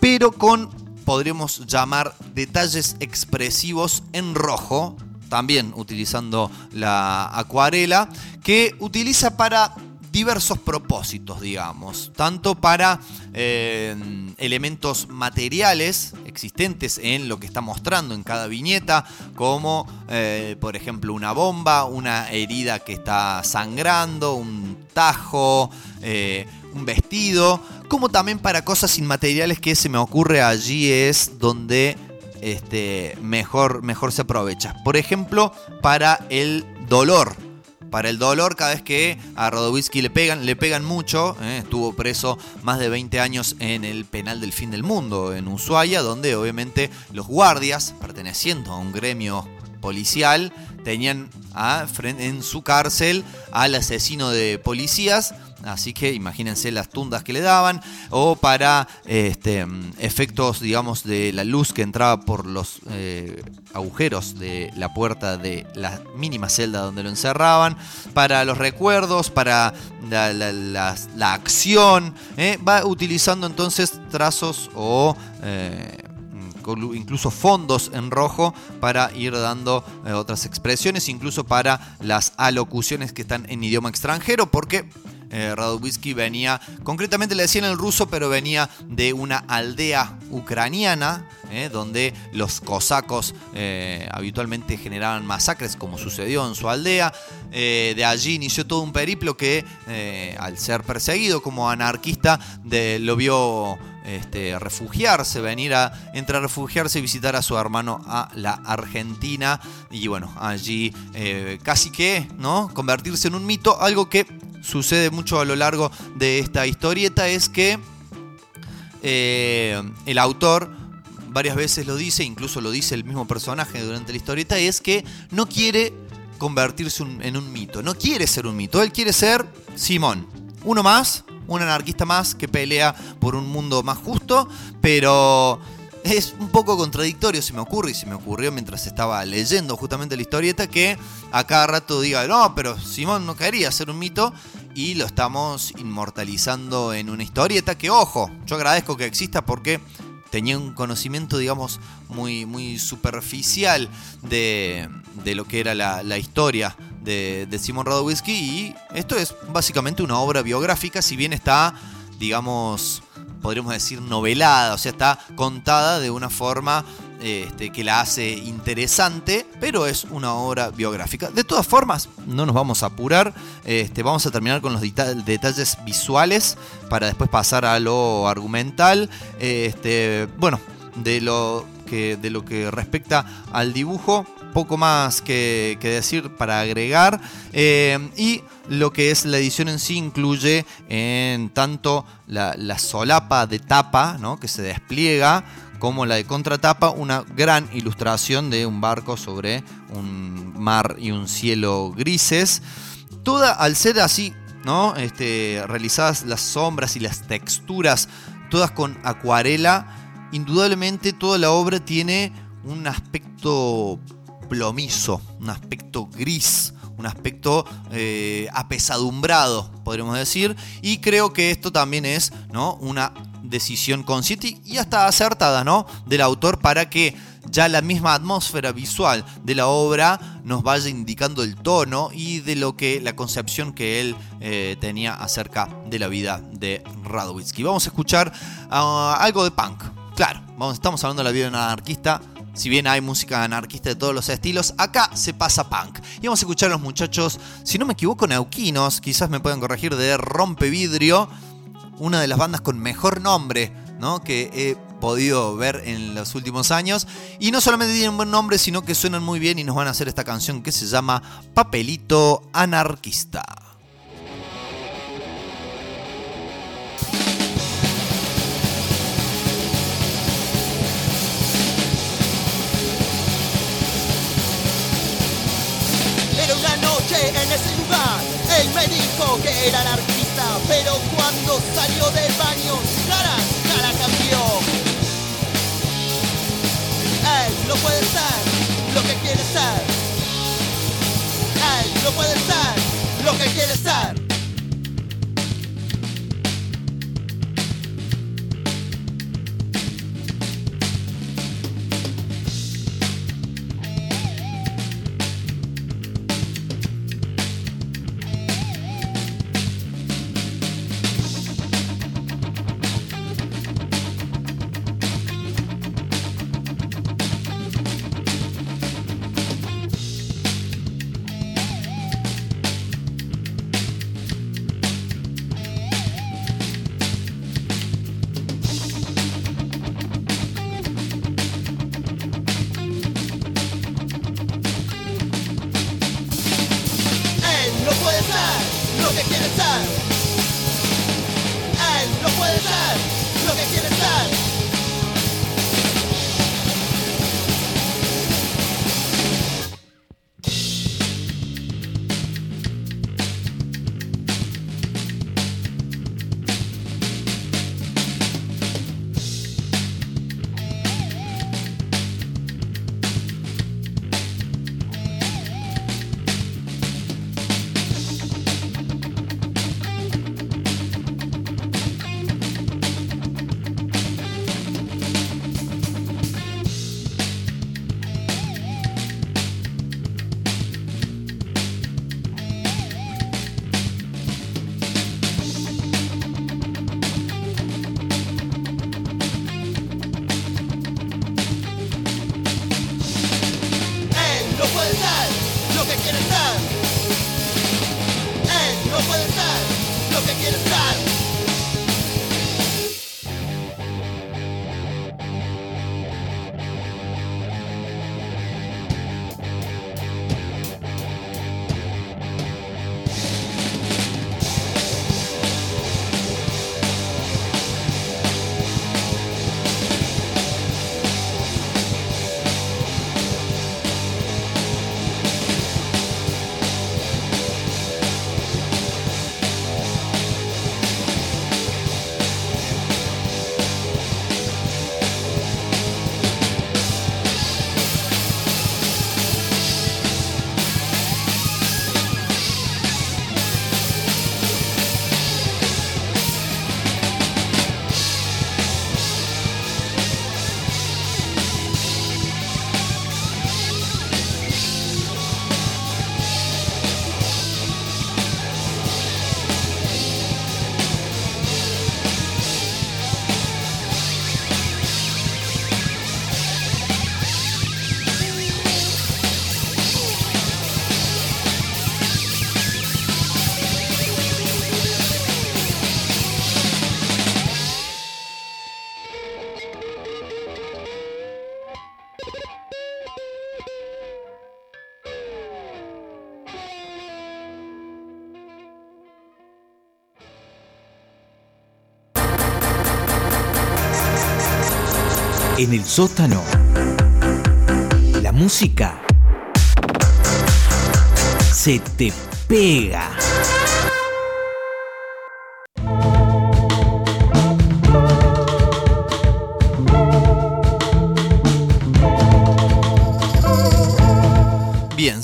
pero con, podríamos llamar, detalles expresivos en rojo, también utilizando la acuarela, que utiliza para diversos propósitos, digamos, tanto para eh, elementos materiales existentes en lo que está mostrando en cada viñeta, como eh, por ejemplo una bomba, una herida que está sangrando, un tajo, eh, un vestido, como también para cosas inmateriales que se me ocurre allí es donde este, mejor, mejor se aprovecha. Por ejemplo, para el dolor para el dolor cada vez que a Rodowitzki le pegan, le pegan mucho. ¿eh? Estuvo preso más de 20 años en el penal del fin del mundo, en Ushuaia, donde obviamente los guardias, perteneciendo a un gremio policial, tenían a, en su cárcel al asesino de policías. Así que imagínense las tundas que le daban. O para este, efectos, digamos, de la luz que entraba por los eh, agujeros de la puerta de la mínima celda donde lo encerraban. Para los recuerdos, para la, acción. ¿eh? Va utilizando entonces trazos o... eh, incluso fondos en rojo para ir dando otras expresiones, incluso para las alocuciones que están en idioma extranjero, porque eh, Radowisky venía, concretamente le decían el ruso, pero venía de una aldea ucraniana, eh, donde los cosacos eh, habitualmente generaban masacres, como sucedió en su aldea. Eh, de allí inició todo un periplo que, al ser perseguido como anarquista, de- lo vio este, refugiarse, venir a, entre refugiarse y visitar a su hermano a la Argentina. Y bueno, allí casi que, ¿no? Convertirse en un mito. Algo que sucede mucho a lo largo de esta historieta es que eh, el autor varias veces lo dice, incluso lo dice el mismo personaje durante la historieta, es que no quiere convertirse en un mito, no quiere ser un mito, él quiere ser Simón, uno más, un anarquista más que pelea por un mundo más justo, pero es un poco contradictorio, se me ocurre, y se me ocurrió mientras estaba leyendo justamente la historieta, que a cada rato diga, no, pero Simón no quería ser un mito, y lo estamos inmortalizando en una historieta que, ojo, yo agradezco que exista porque tenía un conocimiento, digamos, muy, muy superficial de, de lo que era la, la historia de, de Simon Radowisky y esto es básicamente una obra biográfica, si bien está, digamos, podríamos decir novelada, o sea, está contada de una forma este, que la hace interesante, pero es una obra biográfica. De todas formas, no nos vamos a apurar, este, vamos a terminar con los deta- detalles visuales para después pasar a lo argumental. Este, bueno, de lo de lo que respecta al dibujo, poco más que, que decir para agregar. Eh, y lo que es la edición en sí incluye en tanto la, la solapa de tapa, ¿no? que se despliega, como la de contratapa, una gran ilustración de un barco sobre un mar y un cielo grises. Toda al ser así, ¿no? Este, realizadas las sombras y las texturas, todas con acuarela, indudablemente toda la obra tiene un aspecto plomizo, un aspecto gris, un aspecto eh, apesadumbrado, podríamos decir. Y creo que esto también es ¿no? una decisión consciente y hasta acertada ¿no? del autor para que ya la misma atmósfera visual de la obra nos vaya indicando el tono y de lo que la concepción que él eh, tenía acerca de la vida de Radowitzky. Vamos a escuchar ah, algo de punk. Claro, estamos hablando de la vida de un anarquista. Si bien hay música anarquista de todos los estilos, acá se pasa punk. Y vamos a escuchar a los muchachos, si no me equivoco, neuquinos, quizás me puedan corregir, de Rompevidrio, una de las bandas con mejor nombre ¿no? que he podido ver en los últimos años. Y no solamente tienen buen nombre, sino que suenan muy bien y nos van a hacer esta canción que se llama Papelito Anarquista. Que era anarquista, pero cuando salió del baño, cara, cara cambió. Él no puede ser lo que quiere ser. Él no puede ser lo que quiere ser. Sótano. La música se te pega.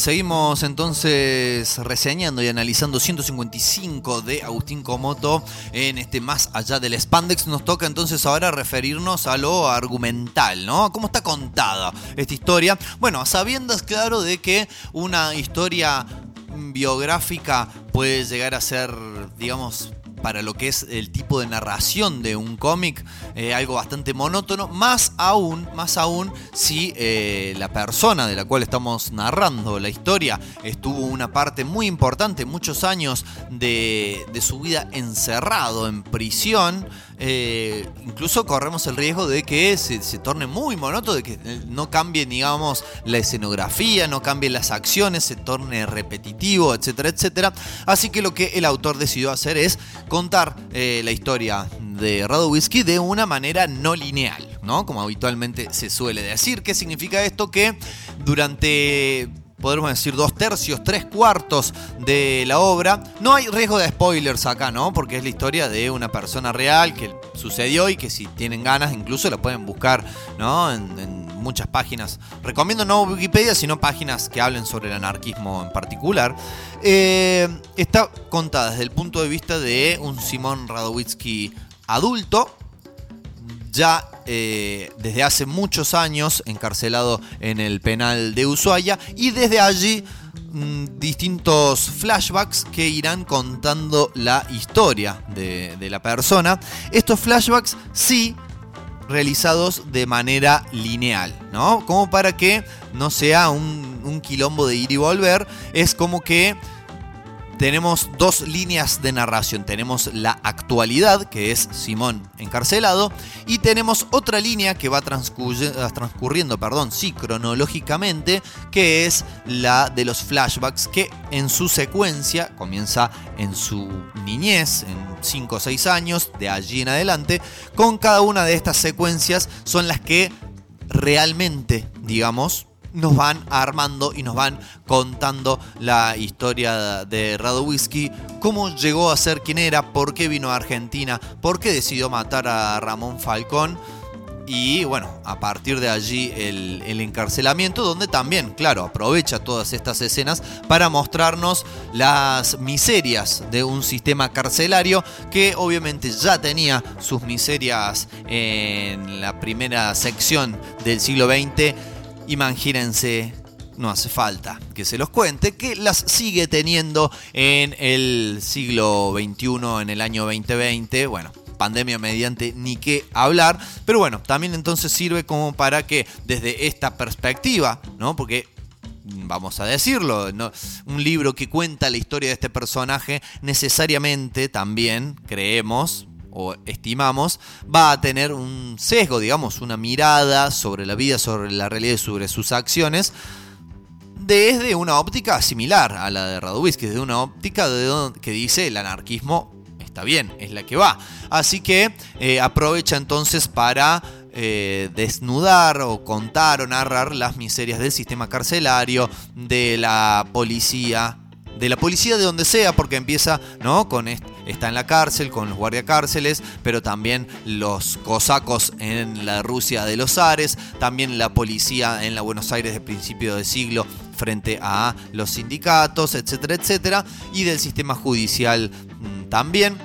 Seguimos entonces reseñando y analizando 155 de Agustín Comoto en este Más allá del Spandex. Nos toca entonces ahora referirnos a lo argumental, ¿no? ¿Cómo está contada esta historia? Bueno, sabiendas, claro, de que una historia biográfica puede llegar a ser, digamos, para lo que es el tipo de narración de un cómic, eh, algo bastante monótono, más aún, más aún si eh, la persona de la cual estamos narrando la historia estuvo una parte muy importante, muchos años de, de su vida encerrado en prisión. Eh, incluso corremos el riesgo de que se, torne muy monótono, de que eh, no cambie, digamos, la escenografía, no cambien las acciones, se torne repetitivo, etcétera, etcétera. Así que lo que el autor decidió hacer es contar eh, la historia de Radowisky de una manera no lineal, ¿no? Como habitualmente se suele decir. ¿Qué significa esto? Que durante podremos decir dos tercios, tres cuartos de la obra. No hay riesgo de spoilers acá, ¿no? Porque es la historia de una persona real que sucedió y que si tienen ganas incluso la pueden buscar, ¿no? En, muchas páginas. Recomiendo no Wikipedia, sino páginas que hablen sobre el anarquismo en particular. Eh, está contada desde el punto de vista de un Simón Radowitzki adulto, ya eh, desde hace muchos años encarcelado en el penal de Ushuaia y desde allí mm, distintos flashbacks que irán contando la historia de, de la persona. Estos flashbacks sí realizados de manera lineal, ¿no? Como para que no sea un, un quilombo de ir y volver, es como que tenemos dos líneas de narración. Tenemos la actualidad, que es Simón encarcelado, y tenemos otra línea que va transcurri- transcurriendo, perdón, sí, cronológicamente, que es la de los flashbacks, que en su secuencia comienza en su niñez, en 5 o 6 años, de allí en adelante. Con cada una de estas secuencias son las que realmente, digamos, nos van armando y nos van contando la historia de Radowisky, cómo llegó a ser quien era, por qué vino a Argentina, por qué decidió matar a Ramón Falcón. Y bueno, a partir de allí el, el encarcelamiento, donde también, claro, aprovecha todas estas escenas para mostrarnos las miserias de un sistema carcelario que obviamente ya tenía sus miserias en la primera sección del siglo XX. Imagínense, no hace falta que se los cuente, que las sigue teniendo en el siglo XXI, en el año 2020. Bueno, pandemia mediante ni qué hablar. Pero bueno, también entonces sirve como para que desde esta perspectiva, ¿no? Porque vamos a decirlo, un libro que cuenta la historia de este personaje necesariamente también creemos o estimamos va a tener un sesgo, digamos, una mirada sobre la vida, sobre la realidad sobre sus acciones desde una óptica similar a la de Radowisky, desde una óptica de que dice el anarquismo está bien, es la que va. Así que eh, aprovecha entonces para eh, desnudar o contar o narrar las miserias del sistema carcelario, de la policía, de la policía de donde sea, porque empieza, ¿no? Con est- está en la cárcel, con los guardiacárceles, pero también los cosacos en la Rusia de los Ares, también la policía en la Buenos Aires de principio de siglo frente a los sindicatos, etcétera, etcétera, y del sistema judicial mm, también.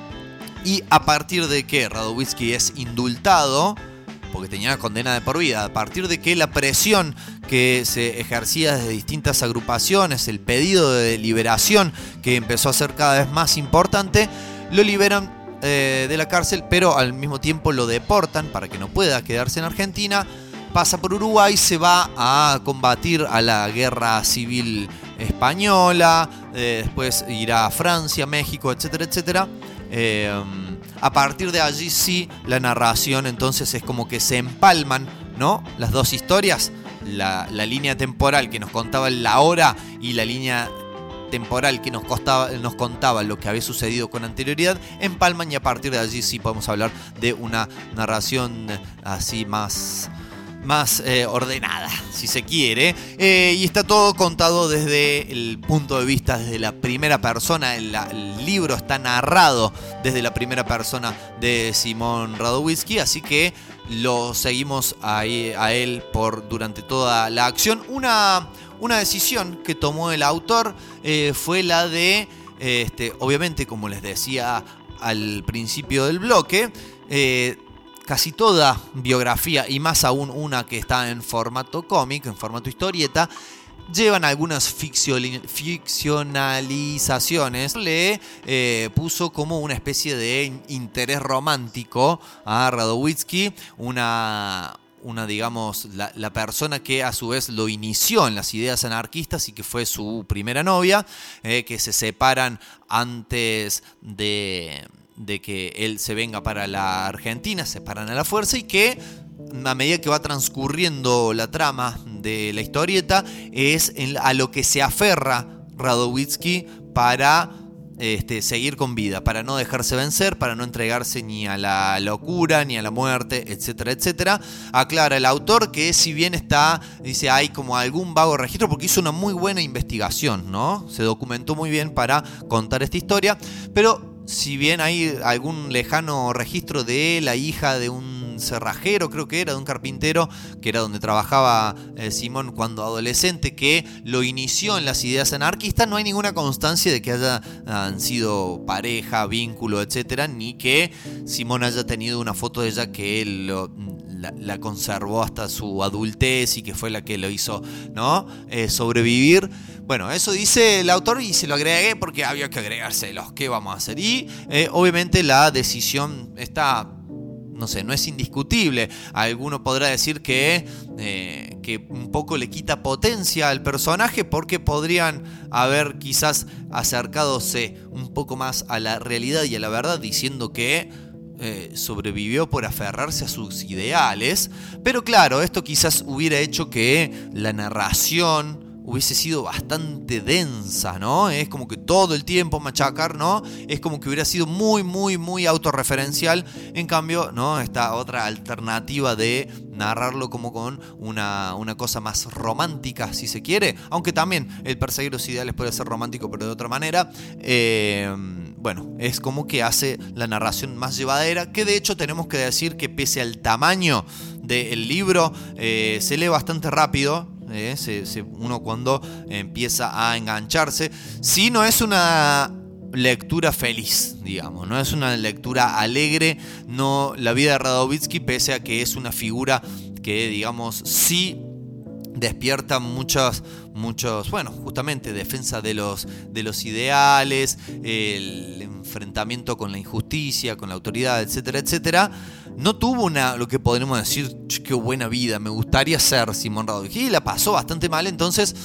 Y a partir de que Radowisky es indultado, porque tenía condena de por vida, a partir de que la presión que se ejercía desde distintas agrupaciones, el pedido de liberación que empezó a ser cada vez más importante, lo liberan eh, de la cárcel, pero al mismo tiempo lo deportan para que no pueda quedarse en Argentina. Pasa por Uruguay, se va a combatir a la guerra civil española, eh, después irá a Francia, México, etcétera, etcétera. Eh, a partir de allí sí, la narración entonces es como que se empalman, ¿no? Las dos historias, la, línea temporal que nos contaba la hora y la línea temporal que nos, nos contaba lo que había sucedido con anterioridad, empalman y a partir de allí sí podemos hablar de una narración así más más eh, ordenada, si se quiere. Eh, y está todo contado desde el punto de vista, desde la primera persona. El, libro está narrado desde la primera persona de Simón Radowitzki, así que lo seguimos ahí, a él por durante toda la acción. Una, una decisión que tomó el autor eh, fue la de, este, obviamente, como les decía al principio del bloque, casi toda biografía, y más aún una que está en formato cómic, en formato historieta, llevan algunas ficcionalizaciones. Le eh, puso como una especie de interés romántico a Radowitzki, una, una digamos, la, la persona que a su vez lo inició en las ideas anarquistas y que fue su primera novia, eh, que se separan antes de, de que él se venga para la Argentina, se separan a la fuerza y que a medida que va transcurriendo la trama de la historieta, es a lo que se aferra Radowitzki para este, seguir con vida, para no dejarse vencer, para no entregarse ni a la locura, ni a la muerte, etcétera, etcétera. Aclara el autor que si bien está, dice, hay como algún vago registro, porque hizo una muy buena investigación, ¿no? Se documentó muy bien para contar esta historia, pero si bien hay algún lejano registro de la hija de un cerrajero, creo que era, de un carpintero, que era donde trabajaba eh, Simón cuando adolescente, que lo inició en las ideas anarquistas, no hay ninguna constancia de que haya sido pareja, vínculo, etcétera, ni que Simón haya tenido una foto de ella que él la conservó hasta su adultez y que fue la que lo hizo, ¿no? Eh, sobrevivir. Bueno, eso dice el autor y se lo agregué porque había que agregárselos. ¿Qué vamos a hacer? Y eh, obviamente la decisión está no sé, no es indiscutible. Alguno podrá decir que, eh, que un poco le quita potencia al personaje porque podrían haber quizás acercadose un poco más a la realidad y a la verdad diciendo que eh, sobrevivió por aferrarse a sus ideales. Pero claro, esto quizás hubiera hecho que la narración hubiese sido bastante densa, ¿no? Es como que todo el tiempo machacar, ¿no? Es como que hubiera sido muy, muy, muy autorreferencial. En cambio, ¿no? Esta otra alternativa de narrarlo como con una, una cosa más romántica, si se quiere. Aunque también el perseguir los ideales puede ser romántico, pero de otra manera. Eh, bueno, es como que hace la narración más llevadera. Que de hecho tenemos que decir que pese al tamaño del libro, eh, se lee bastante rápido. Eh, se- uno cuando empieza a engancharse. Si no es una lectura feliz, digamos, no es una lectura alegre, no la vida de Radowitzki pese a que es una figura que digamos sí despierta muchas muchos bueno justamente defensa de los de los ideales el enfrentamiento con la injusticia con la autoridad etcétera etcétera. No tuvo una lo que podríamos decir "Ch, qué buena vida me gustaría ser Simón Radowitzki y la pasó bastante mal entonces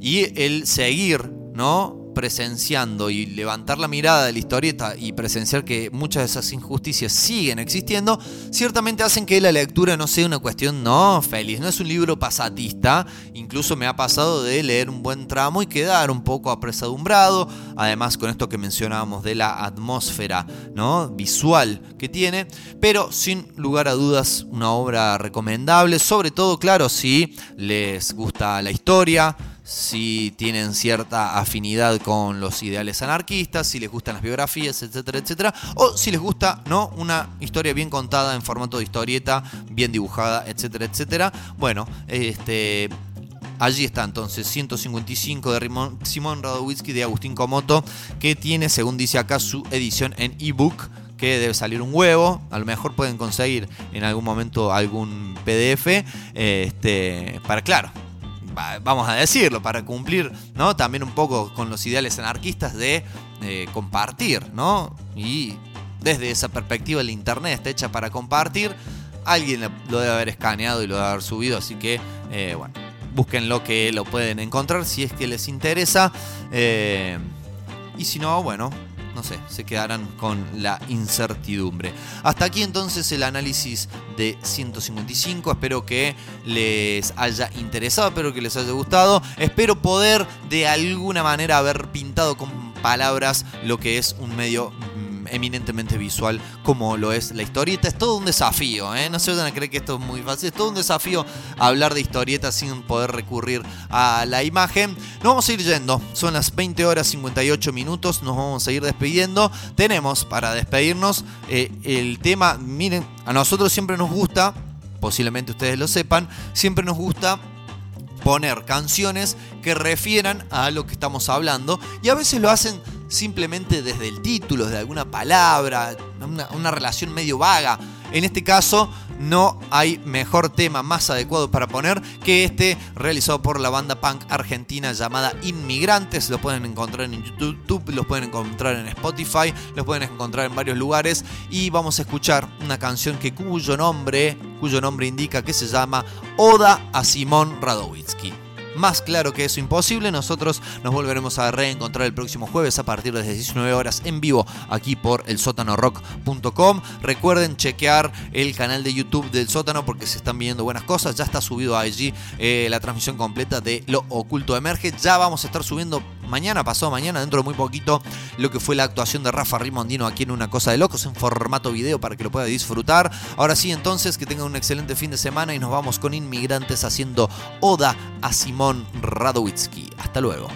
y el seguir no presenciando y levantar la mirada de la historieta y presenciar que muchas de esas injusticias siguen existiendo, ciertamente hacen que la lectura no sea una cuestión no feliz, no es un libro pasatista, incluso me ha pasado de leer un buen tramo y quedar un poco apresadumbrado, además con esto que mencionábamos de la atmósfera ¿no? visual que tiene, pero sin lugar a dudas una obra recomendable, sobre todo claro si les gusta la historia, si tienen cierta afinidad con los ideales anarquistas, si les gustan las biografías, etcétera, etcétera, o si les gusta, ¿no? Una historia bien contada en formato de historieta, bien dibujada, etcétera, etcétera. Bueno, este Allí está entonces 155 de Simón Radowitzki de Agustín Comoto, que tiene, según dice acá, su edición en ebook, que debe salir un huevo. A lo mejor pueden conseguir en algún momento algún PDF. Este, para, claro, vamos a decirlo, para cumplir ¿no? también un poco con los ideales anarquistas de eh, compartir, ¿no? Y desde esa perspectiva el internet está hecha para compartir. Alguien lo debe haber escaneado y lo debe haber subido, así que eh, bueno, búsquenlo que lo pueden encontrar si es que les interesa. Eh, y si no, bueno, no sé, se quedarán con la incertidumbre. Hasta aquí entonces el análisis de 155. Espero que les haya interesado, espero que les haya gustado. Espero poder de alguna manera haber pintado con palabras lo que es un medio eminentemente visual como lo es la historieta. Es todo un desafío, ¿eh? no se vayan a creer que esto es muy fácil. Es todo un desafío hablar de historieta sin poder recurrir a la imagen. Nos vamos a ir yendo. Son las 20 horas 58 minutos. Nos vamos a ir despidiendo. Tenemos para despedirnos eh, el tema. Miren, a nosotros siempre nos gusta, posiblemente ustedes lo sepan, siempre nos gusta poner canciones que refieran a lo que estamos hablando y a veces lo hacen simplemente desde el título, de alguna palabra, una, relación medio vaga. En este caso no hay mejor tema más adecuado para poner que este realizado por la banda punk argentina llamada Inmigrantes. Lo pueden encontrar en YouTube, los pueden encontrar en Spotify, los pueden encontrar en varios lugares y vamos a escuchar una canción que cuyo nombre, cuyo nombre indica que se llama Oda a Simón Radowitzki. Más claro que eso imposible, nosotros nos volveremos a reencontrar el próximo jueves a partir de las 19 horas en vivo aquí por elsótanorock.com. Recuerden chequear el canal de YouTube del sótano porque se están viendo buenas cosas. Ya está subido allí eh, la transmisión completa de Lo Oculto Emerge. Ya vamos a estar subiendo mañana, pasado mañana, dentro de muy poquito, lo que fue la actuación de Rafa Rimondino aquí en Una Cosa de Locos en formato video para que lo pueda disfrutar. Ahora sí, entonces, que tengan un excelente fin de semana y nos vamos con Inmigrantes haciendo Oda a Simón Radowitzki. Hasta luego.